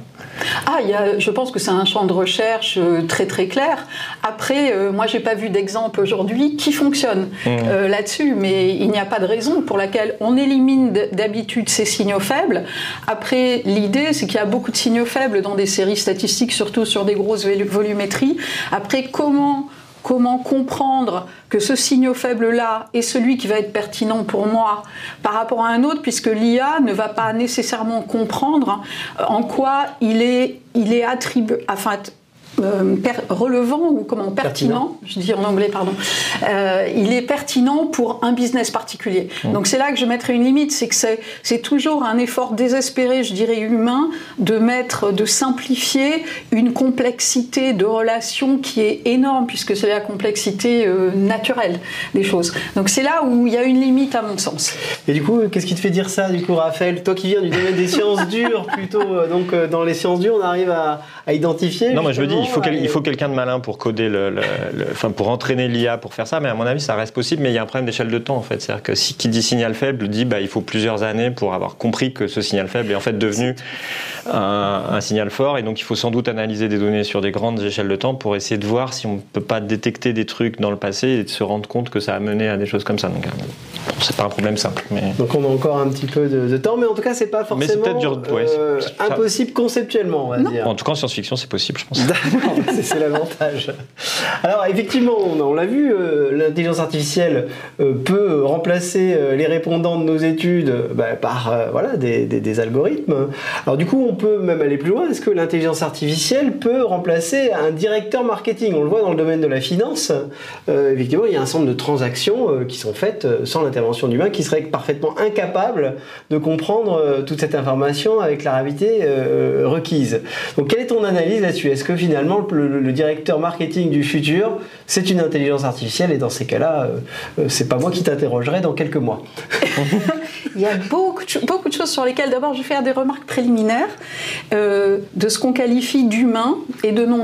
Ah, il y a, je pense que c'est un champ de recherche euh, très très clair. Après, euh, moi, j'ai pas vu d'exemple aujourd'hui qui fonctionne mmh. euh, là-dessus, mais il n'y a pas de raison pour laquelle on élimine d'habitude ces signaux faibles. Après, l'idée, c'est qu'il y a beaucoup de signaux faibles dans des séries statistiques, surtout sur des grosses volumétries. Après, comment comment comprendre que ce signe faible-là est celui qui va être pertinent pour moi par rapport à un autre, puisque l'IA ne va pas nécessairement comprendre en quoi il est, il est attribué, euh, relevant ou comment pertinent, je dis en anglais pardon, euh, il est pertinent pour un business particulier. Mmh. Donc c'est là que je mettrai une limite, c'est que c'est toujours un effort désespéré, je dirais humain, de mettre, de simplifier une complexité de relation qui est énorme puisque c'est la complexité euh, naturelle des choses. Donc c'est là où il y a une limite à mon sens. Et du coup, qu'est-ce qui te fait dire ça, du coup, Raphaël, toi qui viens du domaine des sciences dures plutôt, donc dans les sciences dures, on arrive à, à identifier. Non, moi je me dis, il faut, il faut quelqu'un de malin pour coder le, enfin pour entraîner l'IA pour faire ça, mais à mon avis ça reste possible, mais il y a un problème d'échelle de temps en fait, c'est-à-dire que si qui dit signal faible dit bah il faut plusieurs années pour avoir compris que ce signal faible est en fait devenu un, signal fort, et donc il faut sans doute analyser des données sur des grandes échelles de temps pour essayer de voir si on peut pas détecter des trucs dans le passé et de se rendre compte que ça a mené à des choses comme ça. Donc euh, c'est pas un problème simple. Mais... Donc on a encore un petit peu de, temps, mais en tout cas c'est pas forcément euh, impossible conceptuellement, on va dire. En tout cas en science-fiction c'est possible, je pense. c'est l'avantage. Alors effectivement, on, l'a vu, euh, l'intelligence artificielle euh, peut remplacer euh, les répondants de nos études bah, par voilà, des, algorithmes. Alors du coup, on peut même aller plus loin. Est-ce que l'intelligence artificielle peut remplacer un directeur marketing? On le voit dans le domaine de la finance. effectivement, il y a un certain nombre de transactions qui sont faites sans l'intervention d'humains qui seraient parfaitement incapables de comprendre toute cette information avec la rapidité requise. Donc quelle est ton analyse là-dessus? Est-ce que finalement le, directeur marketing du futur, c'est une intelligence artificielle et dans ces cas-là, euh, euh, c'est pas moi qui t'interrogerai dans quelques mois? Il y a beaucoup de, beaucoup de choses sur lesquelles d'abord je vais faire des remarques préliminaires euh, de ce qu'on qualifie d'humain et de non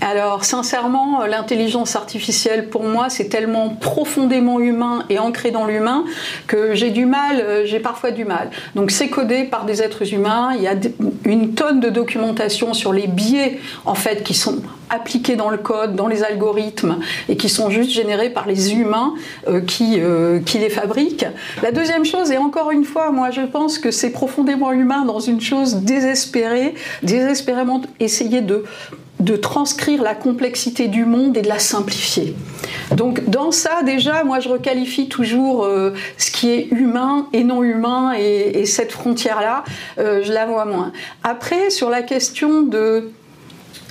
Alors, sincèrement, l'intelligence artificielle, pour moi, c'est tellement profondément humain et ancré dans l'humain que j'ai du mal, euh, j'ai parfois du mal. Donc, c'est codé par des êtres humains. Il y a une tonne de documentation sur les biais, en fait, qui sont appliqués dans le code, dans les algorithmes, et qui sont juste générés par les humains euh, qui, euh, qui les fabriquent. La deuxième chose, et encore une fois, moi, je pense que c'est profondément humain dans une chose désespérée, désespérément essayer de de transcrire la complexité du monde et de la simplifier. Donc dans ça, déjà, moi je requalifie toujours euh, ce qui est humain et non humain, et, cette frontière-là, euh, je la vois moins. Après, sur la question de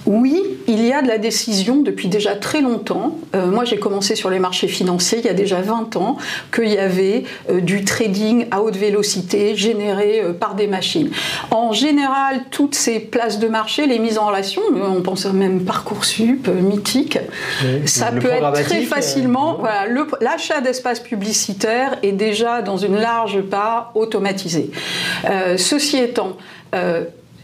oui, il y a de la décision depuis déjà très longtemps. Euh, moi, j'ai commencé sur les marchés financiers il y a déjà 20 ans qu'il y avait euh, du trading à haute vélocité généré euh, par des machines. En général, toutes ces places de marché, les mises en relation, on pense même Parcoursup, mythique, ça peut être très facilement. voilà, l'achat d'espaces publicitaires est déjà dans une large part automatisé. ceci étant,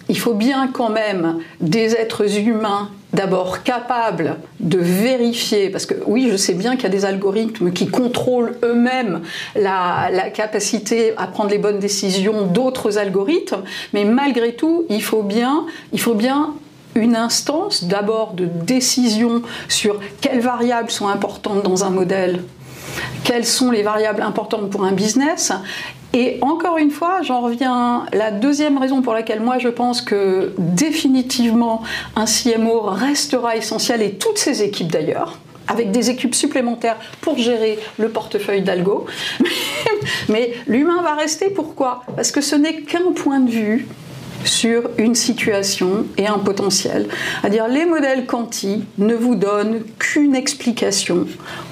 il faut bien quand même des êtres humains d'abord capables de vérifier, parce que oui, je sais bien qu'il y a des algorithmes qui contrôlent eux-mêmes la, capacité à prendre les bonnes décisions d'autres algorithmes, mais malgré tout, il faut bien, il faut bien une instance d'abord de décision sur quelles variables sont importantes dans un modèle quelles sont les variables importantes pour un business et encore une fois, j'en reviens, la deuxième raison pour laquelle moi je pense que définitivement un CMO restera essentiel, et toutes ses équipes d'ailleurs, avec des équipes supplémentaires pour gérer le portefeuille d'Algo. Mais l'humain va rester, pourquoi? Parce que ce n'est qu'un point de vue sur une situation et un potentiel. C'est-à-dire les modèles quanti ne vous donnent qu'une explication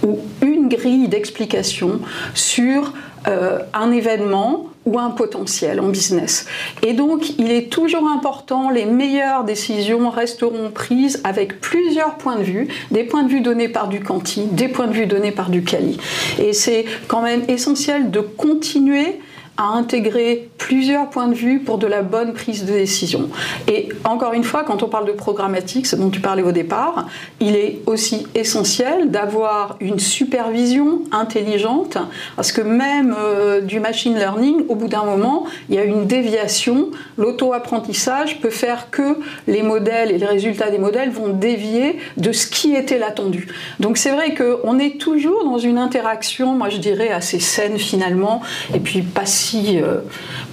ou une grille d'explication sur euh, un événement ou un potentiel en business. Et donc, il est toujours important, les meilleures décisions resteront prises avec plusieurs points de vue, des points de vue donnés par du quanti, des points de vue donnés par du quali. Et c'est quand même essentiel de continuer à intégrer plusieurs points de vue pour de la bonne prise de décision. Et encore une fois, quand on parle de programmatique, ce dont tu parlais au départ, il est aussi essentiel d'avoir une supervision intelligente, parce que même euh, du machine learning, au bout d'un moment, il y a une déviation. L'auto-apprentissage peut faire que les modèles et les résultats des modèles vont dévier de ce qui était l'attendu. Donc c'est vrai qu'on est toujours dans une interaction, moi je dirais, assez saine finalement, et puis pas euh,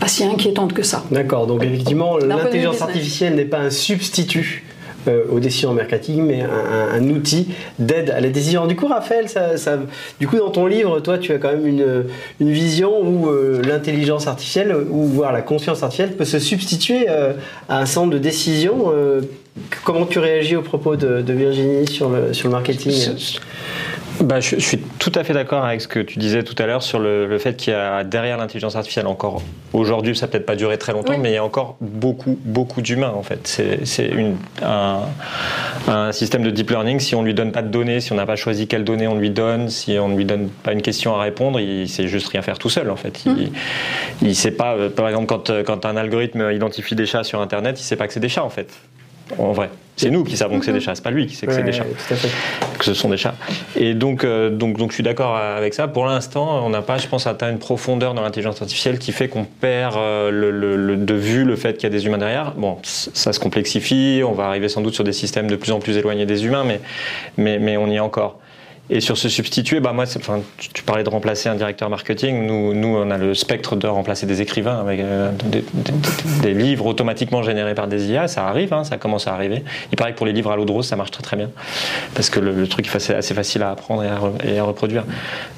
pas si inquiétante que ça. D'accord, donc effectivement, l'intelligence artificielle n'est pas un substitut euh, aux décisions marketing, mais un, outil d'aide à la décision. Du coup, Raphaël, ça, ça, du coup, dans ton livre, toi, tu as quand même une, une vision où euh, l'intelligence artificielle, ou voire la conscience artificielle, peut se substituer euh, à un centre de décision. comment tu réagis au propos de, de Virginie sur le, sur le marketing? Bah, je, suis tout à fait d'accord avec ce que tu disais tout à l'heure sur le, fait qu'il y a derrière l'intelligence artificielle encore aujourd'hui, ça peut-être pas durer très longtemps, mais il y a encore beaucoup, beaucoup d'humains en fait. C'est un, un, système de deep learning. Si on lui donne pas de données, si on n'a pas choisi quelles données on lui donne, si on ne lui donne pas une question à répondre, il sait juste rien faire tout seul en fait. Il, mmh. il sait pas, euh, par exemple, quand, euh, quand un algorithme identifie des chats sur Internet, il sait pas que c'est des chats en fait en vrai. C'est nous qui savons que c'est des chats, c'est pas lui qui sait que c'est des chats, que ce sont des chats. Et donc, euh, donc, donc je suis d'accord avec ça. Pour l'instant, on n'a pas, je pense, atteint une profondeur dans l'intelligence artificielle qui fait qu'on perd euh, le, de vue le fait qu'il y a des humains derrière. Bon, ça se complexifie, on va arriver sans doute sur des systèmes de plus en plus éloignés des humains, mais, mais, mais on y est encore. Et sur ce substituer, bah moi, enfin, tu, parlais de remplacer un directeur marketing. Nous, nous, on a le spectre de remplacer des écrivains avec euh, des, livres automatiquement générés par des IA. Ça arrive, hein, ça commence à arriver. Il paraît que pour les livres à l'eau de rose, ça marche très très bien parce que le, truc est assez facile à apprendre et à, reproduire.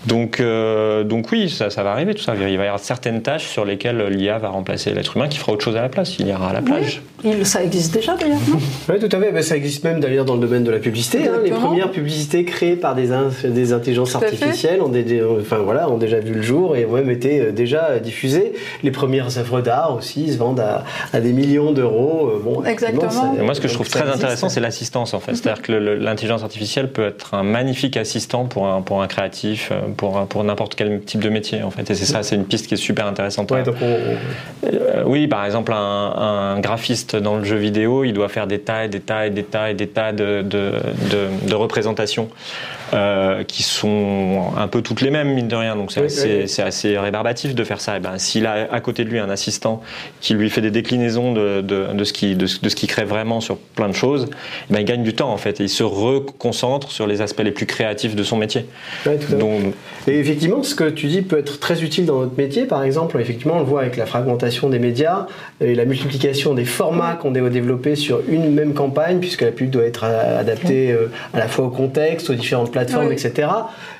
Donc, euh, donc oui, ça, ça, va arriver tout ça. Il va y avoir certaines tâches sur lesquelles l'IA va remplacer l'être humain qui fera autre chose à la place. Il ira à la plage. Il, ça existe déjà d'ailleurs, non? Oui, tout à fait. ça existe même d'ailleurs dans le domaine de la publicité. Hein. les premières publicités créées par des des intelligences artificielles ont, des, enfin, voilà, ont déjà vu le jour et ont même été euh, déjà diffusées. Les premières œuvres d'art aussi se vendent à, des millions d'euros. Euh, bon, Exactement. moi, ce que je trouve très intéressant, c'est l'assistance en fait. C'est-à-dire que l'intelligence artificielle peut être un magnifique assistant pour un, pour un créatif, euh, pour, pour n'importe quel type de métier en fait. Et c'est ça, c'est une piste qui est super intéressante. oui, par exemple, un, graphiste dans le jeu vidéo, il doit faire des tas et des tas et des tas et des tas de, de, de représentations. Euh, qui sont un peu toutes les mêmes, mine de rien. Donc c'est assez, rébarbatif de faire ça. Et ben, S'il a à côté de lui un assistant qui lui fait des déclinaisons de, de, ce, qui, de, ce qui crée vraiment sur plein de choses, eh ben, il gagne du temps en fait. Et il se reconcentre sur les aspects les plus créatifs de son métier. Donc, et effectivement, ce que tu dis peut être très utile dans notre métier. Par exemple, effectivement, on le voit avec la fragmentation des médias et la multiplication des formats qu'on doit développer sur une même campagne, puisque la pub doit être adaptée euh, à la fois au contexte, aux différentes plateformes, etc.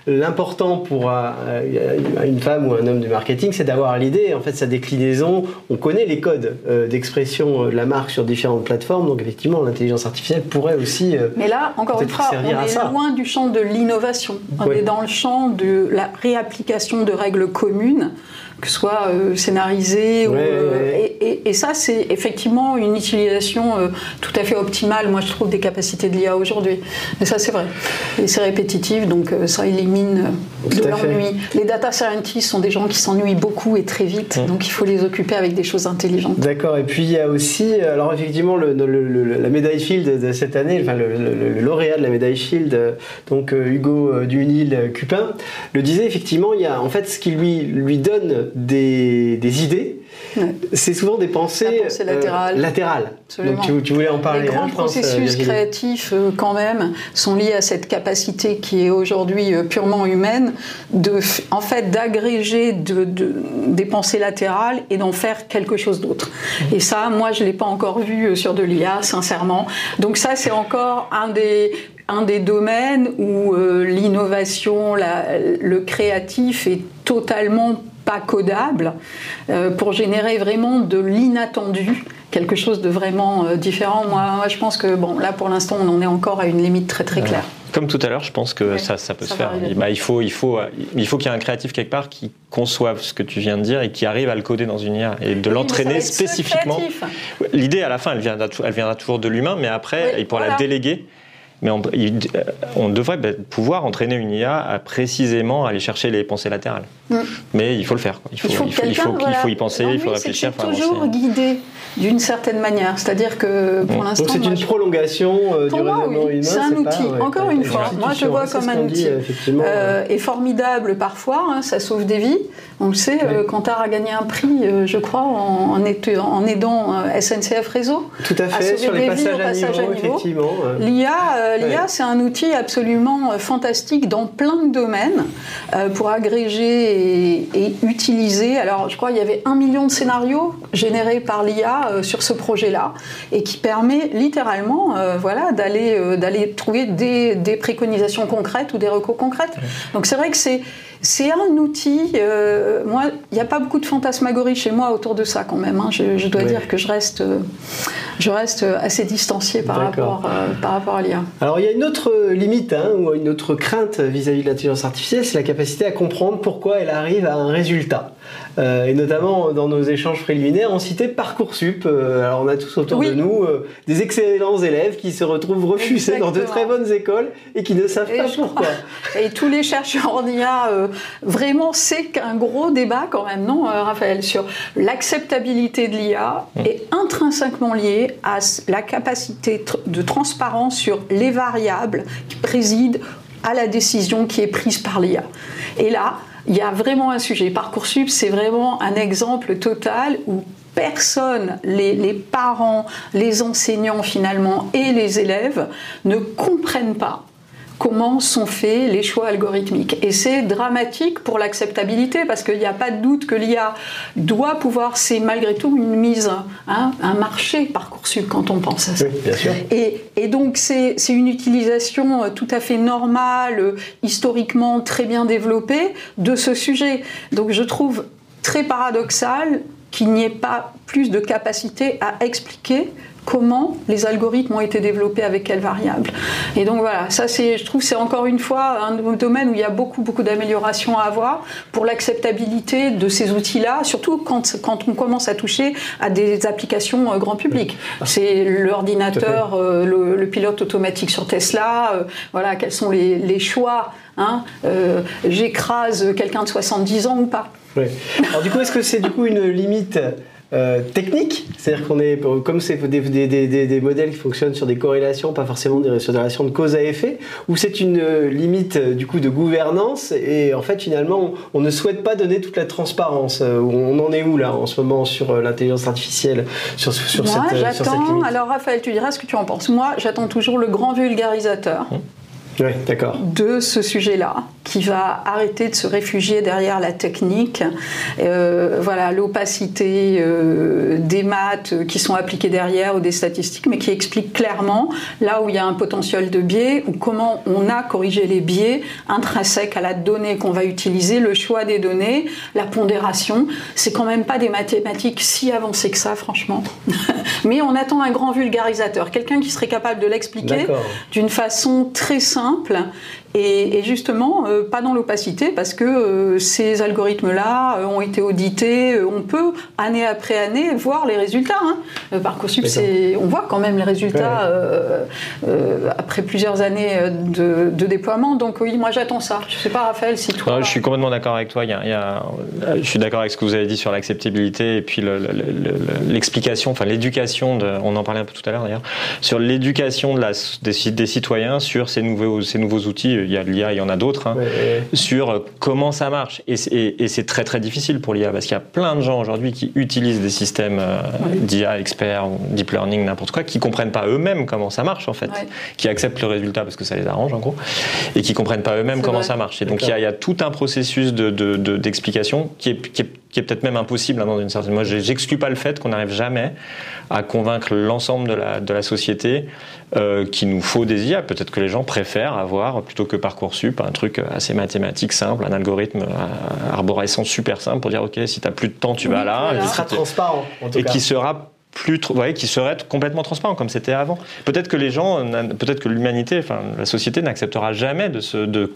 L'important pour euh, une femme ou un homme du marketing, c'est d'avoir l'idée, en fait, sa déclinaison. On connaît les codes euh, d'expression de la marque sur différentes plateformes, donc effectivement, l'intelligence artificielle pourrait aussi. Mais là, encore une fois, on est loin du champ de l'innovation. On est dans le champ de la réapplication de règles communes que ce soit euh, scénarisé. Euh, et, ça, c'est effectivement une utilisation euh, tout à fait optimale, moi je trouve, des capacités de l'IA aujourd'hui. Et ça, c'est vrai. Et c'est répétitif, donc ça élimine de l'ennui. Les data scientists sont des gens qui s'ennuient beaucoup et très vite, mmh. donc il faut les occuper avec des choses intelligentes. D'accord. Et puis il y a aussi, alors effectivement, le, la médaille Field de cette année, enfin le, lauréat de la médaille Field, donc Hugo Dunil Cupin, le disait effectivement, il y a en fait ce qui lui, lui donne des, idées, c'est souvent des pensées, latérales. Euh, latérales. Donc tu, voulais en parler. Les grands processus créatifs, euh, quand même, sont liés à cette capacité qui est aujourd'hui euh, purement humaine, de, en fait, d'agréger de, des pensées latérales et d'en faire quelque chose d'autre. Et ça, moi, je l'ai pas encore vu sur de l'IA, sincèrement. Donc ça, c'est encore un des un des domaines où l'innovation, le créatif est totalement pas codable, euh, pour générer vraiment de l'inattendu, quelque chose de vraiment euh, différent. Moi, je pense que bon, là pour l'instant, on en est encore à une limite très très claire. Comme tout à l'heure, je pense que ça, ça peut se faire. Bah, il faut, il faut, il faut qu'il y ait un créatif quelque part qui conçoive ce que tu viens de dire et qui arrive à le coder dans une IA et de l'entraîner spécifiquement. L'idée à la fin, elle viendra, elle viendra toujours de l'humain, mais après, il pourra la déléguer mais on, on devrait bah, pouvoir entraîner une IA à précisément aller chercher les pensées latérales. Mm. Mais il faut le faire. Il faut, il faut, il faut, il faut, y penser, il faut réfléchir. Il faut toujours guider d'une certaine manière. C'est-à-dire que pour l'instant. Donc c'est une prolongation euh, du raisonnement humain. C'est un outil. Encore une fois, moi je vois comme un outil. Euh, et formidable parfois, hein, ça sauve des vies. On le sait, euh, Kantar a gagné un prix, euh, je crois, en, en aidant SNCF Réseau. Tout à fait, sur les passages à, niveau. L'IA euh, l'IA, c'est un outil absolument euh, fantastique dans plein de domaines euh, pour agréger et, utiliser. Alors, je crois qu'il y avait un million de scénarios générés par l'IA sur ce projet-là et qui permet littéralement voilà, d'aller d'aller trouver des, des, préconisations concrètes ou des recours concrètes. Donc, c'est vrai que c'est c'est un outil. Euh, moi, il n'y a pas beaucoup de fantasmagorie chez moi autour de ça quand même. Hein. Je, dois dire que je reste, je reste assez distancié par rapport, euh, par rapport à l'IA. Alors, il y a une autre limite hein, ou une autre crainte vis-à-vis de l'intelligence artificielle, c'est la capacité à comprendre pourquoi elle arrive à un résultat. Euh, et notamment dans nos échanges préliminaires, on citait Parcoursup. alors, on a tous autour de nous des excellents élèves qui se retrouvent refusés dans de très bonnes écoles et qui ne savent pas pourquoi. Et tous les chercheurs en IA vraiment, c'est un gros débat quand même, non, euh, Raphaël, sur l'acceptabilité de l'IA mm. est intrinsèquement liée à la capacité de transparence sur les variables qui président à la décision qui est prise par l'IA. Et là, il y a vraiment un sujet. Parcoursup, c'est vraiment un exemple total où personne, les, les, parents, les enseignants finalement et les élèves ne comprennent pas comment sont faits les choix algorithmiques. Et c'est dramatique pour l'acceptabilité parce qu'il n'y a pas de doute que l'IA doit pouvoir, c'est malgré tout une mise, hein, un marché Parcoursup quand on pense à ça. Et, et, donc c'est une utilisation tout à fait normale, historiquement très bien développée de ce sujet. Donc je trouve très paradoxal qu'il n'y ait pas plus de capacité à expliquer comment les algorithmes ont été développés avec quelles variables. Et donc voilà, ça c'est, je trouve, c'est encore une fois un domaine où il y a beaucoup beaucoup d'améliorations à avoir pour l'acceptabilité de ces outils-là, surtout quand, quand on commence à toucher à des applications euh, grand public. C'est l'ordinateur, euh, le, pilote automatique sur Tesla, euh, voilà, quels sont les, les choix. Hein, J'écrase quelqu'un de 70 ans ou pas. Alors du coup, est-ce que c'est du coup une limite euh, technique, c'est-à-dire qu'on est, comme c'est des, des, modèles qui fonctionnent sur des corrélations, pas forcément des, sur des relations de cause à effet, ou c'est une euh, limite euh, du coup de gouvernance et en fait finalement on, ne souhaite pas donner toute la transparence. on en est où là en ce moment sur l'intelligence artificielle, sur, sur, Moi, cette, j'attends. Alors Raphaël, tu diras ce que tu en penses. Moi, j'attends toujours le grand vulgarisateur. Hum d'accord. de ce sujet-là, qui va arrêter de se réfugier derrière la technique, euh, voilà, l'opacité euh, des maths qui sont appliquées derrière ou des statistiques, mais qui explique clairement là où il y a un potentiel de biais ou comment on a corrigé les biais intrinsèques à la donnée qu'on va utiliser, le choix des données, la pondération. C'est quand même pas des mathématiques si avancées que ça, franchement. mais on attend un grand vulgarisateur, quelqu'un qui serait capable de l'expliquer d'une façon très simple simple et, justement euh, pas dans l'opacité parce que euh, ces algorithmes-là euh, ont été audités, on peut année après année voir les résultats. Hein. Parcoursup, on voit quand même les résultats après plusieurs années de, déploiement. Donc oui, moi j'attends ça. Je ne sais pas Raphaël si toi. je suis complètement d'accord avec toi. Il y a, je suis d'accord avec ce que vous avez dit sur l'acceptabilité et puis l'explication, enfin l'éducation. De, on en parlait un peu tout à l'heure d'ailleurs sur l'éducation de la, des, des, citoyens sur ces nouveaux, ces nouveaux outils il y a l'IA, il y en a d'autres, hein, sur comment ça marche. Et, c'est très très difficile pour l'IA parce qu'il y a plein de gens aujourd'hui qui utilisent des systèmes euh, d'IA experts ou deep learning, n'importe quoi, qui comprennent pas eux-mêmes comment ça marche en fait, qui acceptent le résultat parce que ça les arrange en gros, et qui comprennent pas eux-mêmes comment ça marche. Et donc il y, a, tout un processus d'explication de, qui est, qui est qui est peut-être même impossible hein, dans une certaine. Moi, j'exclus pas le fait qu'on n'arrive jamais à convaincre l'ensemble de la, de la société euh, qu'il nous faut des IA. Peut-être que les gens préfèrent avoir, plutôt que Parcoursup, un truc assez mathématique simple, un algorithme euh, arborescent super simple pour dire OK, si tu n'as plus de temps, tu vas là. Qui sera transparent, en tout et qui sera plus voyez, qui serait complètement transparent comme c'était avant. Peut-être que les gens, peut-être que l'humanité, enfin la société n'acceptera jamais de, se, de,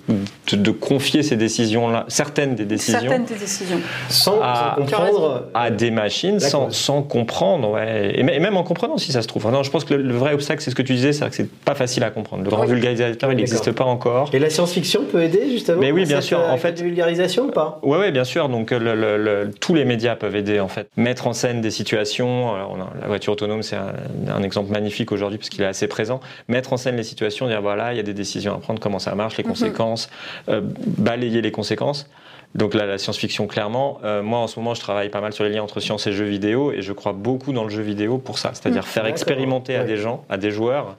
de, confier ces décisions-là, certaines des décisions, certaines des décisions, sans, à, comprendre à des machines, sans, sans, comprendre, ouais. et, même en comprenant si ça se trouve. Non, je pense que le, vrai obstacle, c'est ce que tu disais, c'est que c'est pas facile à comprendre. Le grand vulgarisateur, il n'existe pas encore. Et la science-fiction peut aider justement. Mais oui, bien sûr. Euh, en fait, vulgarisation ou pas? Ouais, ouais, bien sûr. Donc le, tous les médias peuvent aider en fait, mettre en scène des situations. On a la voiture autonome, c'est un, exemple magnifique aujourd'hui parce qu'il est assez présent. Mettre en scène les situations, dire voilà, il y a des décisions à prendre, comment ça marche, les mhm. conséquences, euh, balayer les conséquences. Donc là, la science-fiction, clairement. Euh, moi, en ce moment, je travaille pas mal sur les liens entre science et jeux vidéo, et je crois beaucoup dans le jeu vidéo pour ça, c'est-à-dire mhm. faire expérimenter à des gens, à des joueurs,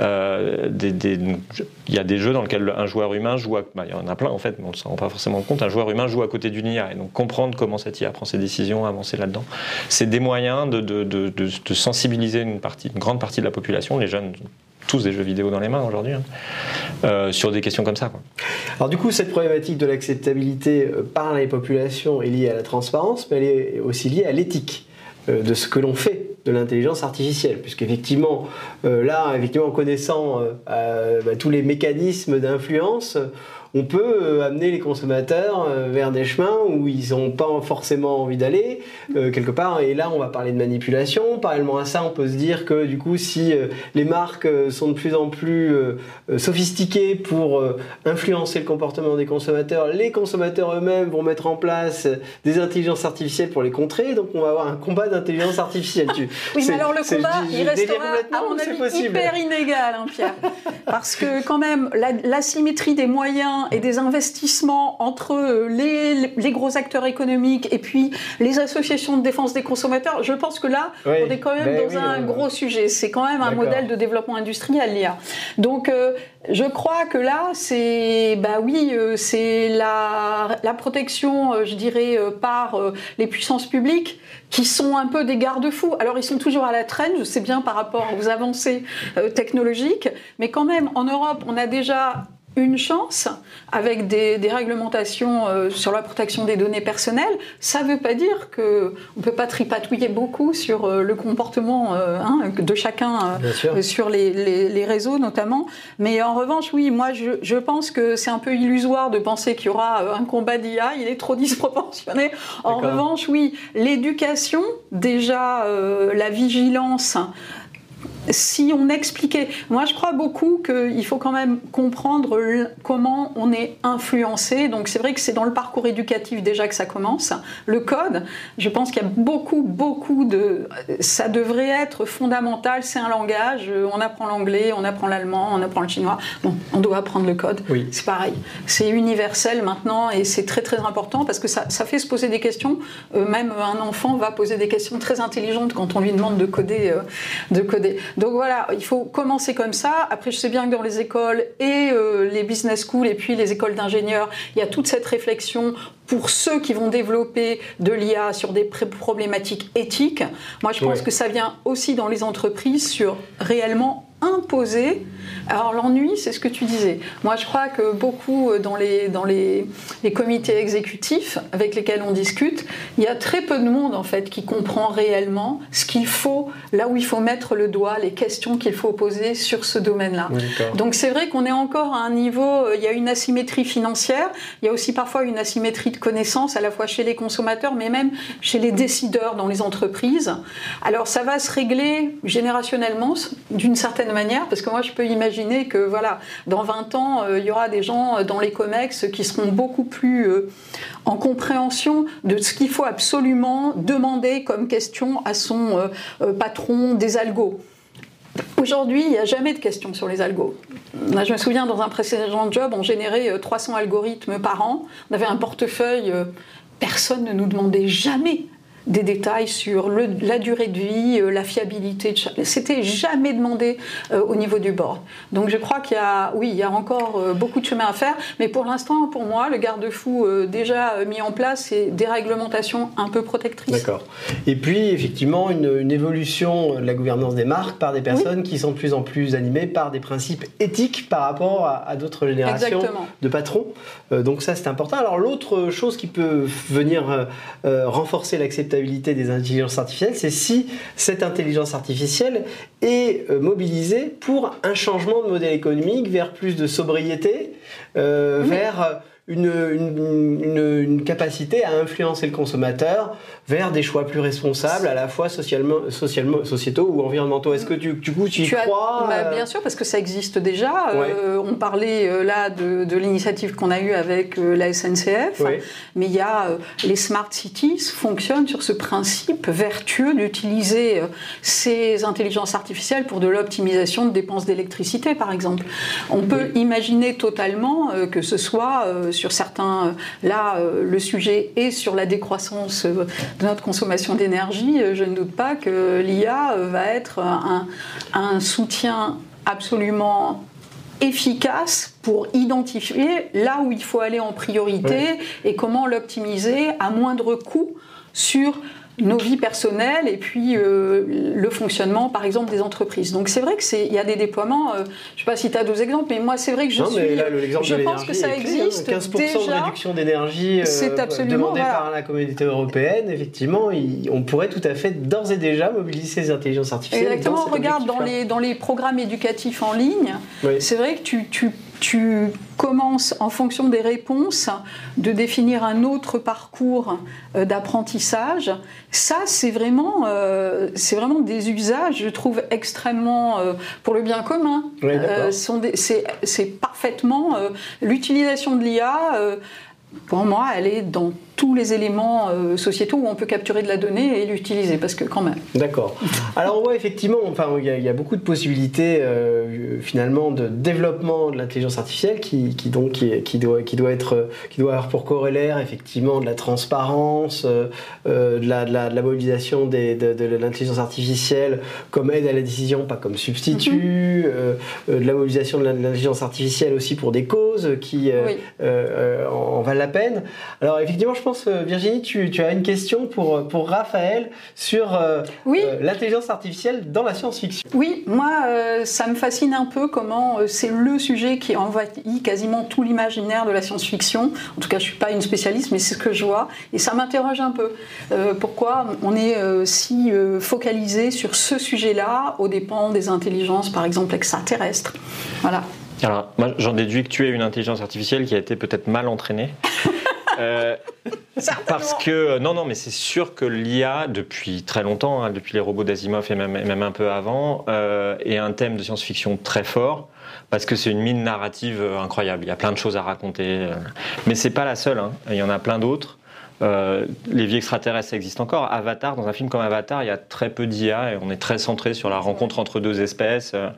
il y a des jeux dans lesquels un joueur humain joue, bah, il y en a plein en fait, mais on ne s'en rend pas forcément compte, un joueur humain joue à côté d'une IA, et donc comprendre comment cette IA prend ses décisions, avancer là-dedans, c'est des moyens de, sensibiliser une, grande partie de la population, les jeunes tous des jeux vidéo dans les mains aujourd'hui, hein, euh, sur des questions comme ça. Alors du coup, cette problématique de l'acceptabilité euh, par les populations est liée à la transparence, mais elle est aussi liée à l'éthique euh, de ce que l'on fait de l'intelligence artificielle, puisqu'effectivement, là, effectivement, en connaissant bah, tous les mécanismes d'influence, on peut euh, amener les consommateurs euh, vers des chemins où ils n'ont pas forcément envie d'aller, euh, quelque part. Et là, on va parler de manipulation. Parallèlement à ça, on peut se dire que du coup, si les marques sont de plus en plus sophistiquées pour influencer le comportement des consommateurs, les consommateurs eux-mêmes vont mettre en place des intelligences artificielles pour les contrer. Donc, on va avoir un combat d'intelligence artificielle. oui, mais alors le combat, il restera, à mon avis, hyper inégal, hein, Pierre. Parce que quand même, l'asymétrie des moyens et des investissements entre euh, les, gros acteurs économiques et puis les associations de défense des consommateurs, je pense que là, on est quand même ben dans un gros sujet. C'est quand même un modèle de développement industriel, l'IA. Donc, euh, je crois que là, c'est, bah oui, euh, c'est la, la, protection, je dirais, par les puissances publiques qui sont un peu des garde-fous. Alors, ils sont toujours à la traîne, je sais bien par rapport aux avancées technologiques, mais quand même, en Europe, on a déjà une chance avec des, réglementations euh, sur la protection des données personnelles. Ça ne veut pas dire qu'on ne peut pas tripatouiller beaucoup sur euh, le comportement euh, hein, de chacun sur les, réseaux notamment. Mais en revanche, oui, moi je, pense que c'est un peu illusoire de penser qu'il y aura un combat d'IA. Il est trop disproportionné. En revanche, oui, l'éducation, déjà la vigilance si on expliquait, moi je crois beaucoup qu'il faut quand même comprendre comment on est influencé. Donc c'est vrai que c'est dans le parcours éducatif déjà que ça commence. Le code, je pense qu'il y a beaucoup, beaucoup de... Ça devrait être fondamental, c'est un langage, on apprend l'anglais, on apprend l'allemand, on apprend le chinois. Bon, on doit apprendre le code. Oui. C'est pareil. C'est universel maintenant et c'est très très important parce que ça, ça, fait se poser des questions. Euh, même un enfant va poser des questions très intelligentes quand on lui demande de coder. Euh, de coder. Donc voilà, il faut commencer comme ça. Après, je sais bien que dans les écoles et euh, les business schools et puis les écoles d'ingénieurs, il y a toute cette réflexion pour ceux qui vont développer de l'IA sur des problématiques éthiques. Moi, je pense que ça vient aussi dans les entreprises sur réellement imposer. Alors l'ennui, c'est ce que tu disais. Moi, je crois que beaucoup euh, dans les, dans les, les, comités exécutifs avec lesquels on discute, il y a très peu de monde en fait qui comprend réellement ce qu'il faut, là où il faut mettre le doigt, les questions qu'il faut poser sur ce domaine-là. Donc c'est vrai qu'on est encore à un niveau, euh, il y a une asymétrie financière, il y a aussi parfois une asymétrie de connaissances à la fois chez les consommateurs, mais même chez les décideurs dans les entreprises. Alors ça va se régler générationnellement d'une certaine manière, parce que moi je peux imaginer que voilà, dans 20 ans, euh, il y aura des gens euh, dans les COMEX qui seront beaucoup plus euh, en compréhension de ce qu'il faut absolument demander comme question à son patron des algos. Aujourd'hui, il n'y a jamais de questions sur les algos. Je me souviens, dans un précédent job, on générait 300 algorithmes par an. On avait un portefeuille. Personne ne nous demandait jamais des détails sur la durée de vie, euh, la fiabilité. C'était jamais demandé euh, au niveau du board. Donc je crois qu'il y a, oui, il y a encore euh, beaucoup de chemin à faire. Mais pour l'instant, pour moi, le garde-fou déjà mis en place, c'est des réglementations un peu protectrices. D'accord. Et puis effectivement, une, évolution de la gouvernance des marques par des personnes qui sont de plus en plus animées par des principes éthiques par rapport à, d'autres générations de patrons. donc ça, c'est important. Alors l'autre chose qui peut venir renforcer l'acceptabilité des intelligences artificielles, c'est si cette intelligence artificielle est euh, mobilisée pour un changement de modèle économique vers plus de sobriété, euh, vers une, une, capacité à influencer le consommateur vers des choix plus responsables, à la fois socialement, socialement, sociétaux ou environnementaux. Est-ce que tu, du coup, tu y crois bah, euh Bien sûr, parce que ça existe déjà. Euh, on parlait euh, là de, de l'initiative qu'on a eue avec la SNCF, mais il y a les smart cities fonctionnent sur ce principe vertueux d'utiliser ces intelligences artificielles pour de l'optimisation de dépenses d'électricité, par exemple. On peut imaginer totalement que ce soit sur certains, là, le sujet est sur la décroissance de notre consommation d'énergie, je ne doute pas que l'IA va être un, un soutien absolument efficace pour identifier là où il faut aller en priorité et comment l'optimiser à moindre coût sur nos vies personnelles et puis euh, le fonctionnement, par exemple, des entreprises. Donc c'est vrai que c'est, il y a des déploiements. Euh, je ne sais pas si tu as d'autres exemples, mais moi c'est vrai que je non, suis. Mais là, l'exemple je pense que ça hein. existe 15% déjà. de réduction d'énergie euh, demandée voilà. par la communauté européenne. Effectivement, il- on pourrait tout à fait d'ores et déjà mobiliser ces intelligences artificielles. Exactement, dans regarde dans les, dans les programmes éducatifs en ligne, Oui. c'est vrai que tu, tu, tu commences en fonction des réponses de définir un autre parcours euh, d'apprentissage. Ça, c'est vraiment, euh, c'est vraiment des usages, je trouve, extrêmement euh, pour le bien commun. Oui, c'est, parfaitement l'utilisation de l'IA. pour moi, elle est dans tous les éléments euh, sociétaux où on peut capturer de la donnée et l'utiliser, parce que quand même. D'accord. Alors on voit effectivement, enfin, il y, a- il y a beaucoup de possibilités euh, finalement de développement de l'intelligence artificielle qui, qui donc qui, qui doit qui doit être qui doit avoir pour corollaire effectivement de la transparence, euh, de, la, de, la, de la mobilisation des- de, de l'intelligence artificielle comme aide à la décision, pas comme substitut, euh, de la mobilisation de l'intelligence artificielle aussi pour des causes qui Oui. en valent la peine. Alors effectivement, je pense euh, Virginie, tu, tu as une question pour pour Raphaël sur euh, Oui. euh, l'intelligence artificielle dans la science-fiction. Oui, moi, euh, ça me fascine un peu comment euh, c'est le sujet qui envahit quasiment tout l'imaginaire de la science-fiction. En tout cas, je suis pas une spécialiste, mais c'est ce que je vois. Et ça m'interroge un peu. Euh, pourquoi on est euh, si euh, focalisé sur ce sujet-là, aux dépens des intelligences, par exemple, extraterrestres Voilà. Alors, moi, j'en déduis que tu es une intelligence artificielle qui a été peut-être mal entraînée. Euh, parce que, non, non, mais c'est sûr que l'IA, depuis très longtemps, hein, depuis les robots d'Asimov et même, un peu avant, euh, est un thème de science-fiction très fort. Parce que c'est une mine narrative euh, incroyable. Il y a plein de choses à raconter. Mais c'est pas la seule. hein. Il y en a plein d'autres. Euh, les vies extraterrestres ça existe encore. Avatar, dans un film comme Avatar, il y a très peu d'IA et on est très centré sur la rencontre entre deux espèces. Euh,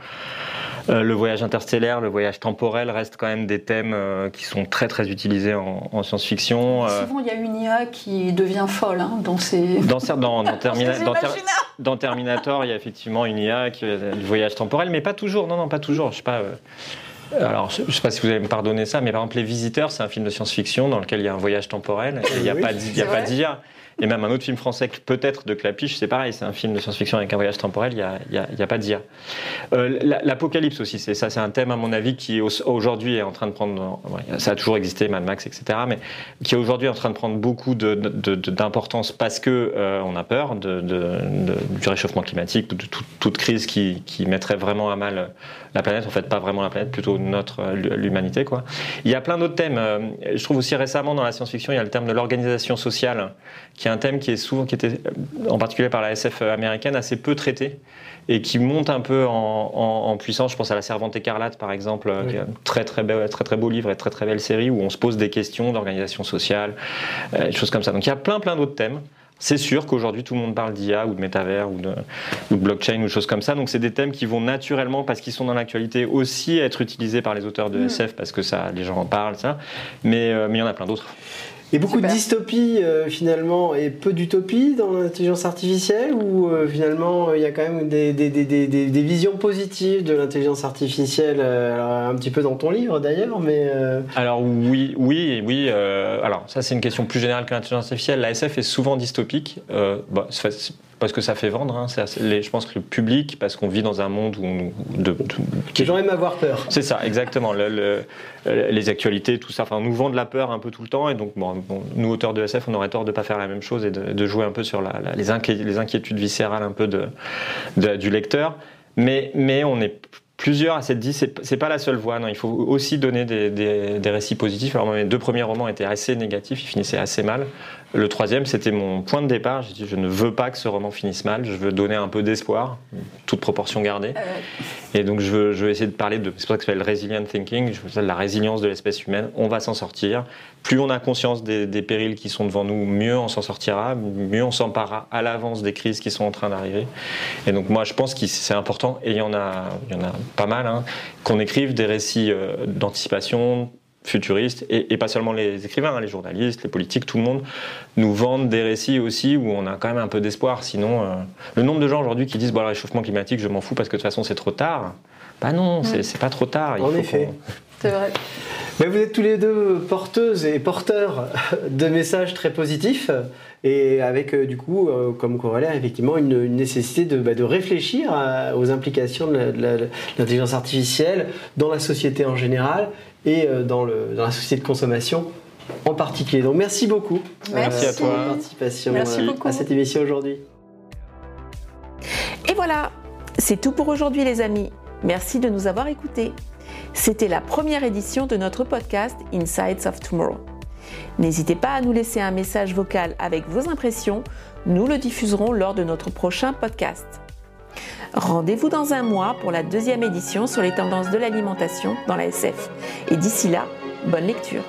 euh, le voyage interstellaire, le voyage temporel restent quand même des thèmes euh, qui sont très très utilisés en, en science-fiction. Souvent, il y a une IA qui devient folle hein, dans ces. dans, dans, dans, Termina- Ces dans Ter- imaginaires. dans Terminator, il y a effectivement une IA qui le voyage temporel, mais pas toujours. Non, non, pas toujours. Je sais pas. Euh, alors, je ne sais pas si vous allez me pardonner ça, mais par exemple, Les Visiteurs, c'est un film de science-fiction dans lequel il y a un voyage temporel et il n'y a Oui, pas d'IA. Et même un autre film français, peut-être de Clapiche, c'est pareil, c'est un film de science-fiction avec un voyage temporel, il n'y a, y a- y a pas d'IA. Euh, la- L'apocalypse aussi, c'est ça, c'est un thème à mon avis qui au- aujourd'hui est en train de prendre, ça a toujours existé, Mad Max, etc., mais qui est aujourd'hui en train de prendre beaucoup d'importance parce que euh, on a peur du réchauffement climatique, de, tout- toute crise qui, mettrait vraiment à mal la planète, en fait pas vraiment la planète, plutôt notre euh, l'humanité. Il y a plein d'autres thèmes. euh, Je trouve aussi récemment dans la science-fiction, il y a le terme de l'organisation sociale, est un thème qui est souvent, qui était euh, en particulier par la SF américaine, assez peu traité et qui monte un peu en, en- en puissance. Je pense à La Servante écarlate, par exemple, euh, Oui. qui est un très très, beau, très très beau livre et très très belle série où on se pose des questions d'organisation sociale, euh, des choses comme ça. Donc il y a plein plein d'autres thèmes. C'est sûr qu'aujourd'hui tout le monde parle d'IA ou de métavers ou de, ou de blockchain ou de choses comme ça. Donc c'est des thèmes qui vont naturellement, parce qu'ils sont dans l'actualité, aussi être utilisés par les auteurs de SF parce que ça, les gens en parlent, ça. Mais euh, mais il y en a plein d'autres. Et beaucoup Super. de dystopie euh, finalement et peu d'utopie dans l'intelligence artificielle ou euh, finalement euh, il y a quand même des, des, des, des, des- des visions positives de l'intelligence artificielle, euh, alors, un petit peu dans ton livre d'ailleurs, mais euh, Alors oui, oui, oui. euh, alors ça c'est une question plus générale que l'intelligence artificielle. La SF est souvent dystopique, euh, bah, parce que ça fait vendre. hein. C'est assez- les- je pense que le public, parce qu'on vit dans un monde où on- de, de- les gens aiment avoir peur. c'est ça, exactement. Le- le- euh, les actualités, tout ça, enfin, nous vend de la peur un peu tout le temps. Et donc, bon, bon, nous, auteurs de SF, on aurait tort de ne pas faire la même chose et de, de jouer un peu sur la- la- les, inquié- les inquiétudes viscérales un peu du lecteur. Mais, mais on est plusieurs à s'être dit, c'est pas la seule voie. Non, il faut aussi donner des, des- des récits positifs. Alors, mes deux premiers romans étaient assez négatifs, ils finissaient assez mal. Le troisième, c'était mon point de départ. J'ai dit, je ne veux pas que ce roman finisse mal. Je veux donner un peu d'espoir, toute proportion gardée. Et donc, je veux, je veux essayer de parler de. C'est pour ça que ça s'appelle resilient thinking. Je veux la résilience de l'espèce humaine. On va s'en sortir. Plus on a conscience des, des périls qui sont devant nous, mieux on s'en sortira, mieux on s'emparera à l'avance des crises qui sont en train d'arriver. Et donc, moi, je pense que c'est important, et il y en a, il y en a pas mal, hein, qu'on écrive des récits euh, d'anticipation, futuristes, et, pas seulement les écrivains, hein, les journalistes, les politiques, tout le monde, nous vendent des récits aussi où on a quand même un peu d'espoir. Sinon, euh, le nombre de gens aujourd'hui qui disent bon, le réchauffement climatique, je m'en fous parce que de toute façon c'est trop tard. Bah non, c'est pas trop tard. en effet. C'est vrai. Mais vous êtes tous les deux porteuses et porteurs de messages très positifs et avec euh, du coup euh, comme corollaire effectivement une, nécessité de, bah, de réfléchir aux implications de l'intelligence artificielle dans la société en général et euh, dans, le, dans la société de consommation en particulier. Donc merci beaucoup merci à toi. pour votre participation à cette émission aujourd'hui. Et voilà, c'est tout pour aujourd'hui les amis. Merci de nous avoir écoutés. C'était la première édition de notre podcast Insights of Tomorrow. N'hésitez pas à nous laisser un message vocal avec vos impressions, nous le diffuserons lors de notre prochain podcast. Rendez-vous dans un mois pour la deuxième édition sur les tendances de l'alimentation dans la SF. Et d'ici là, bonne lecture.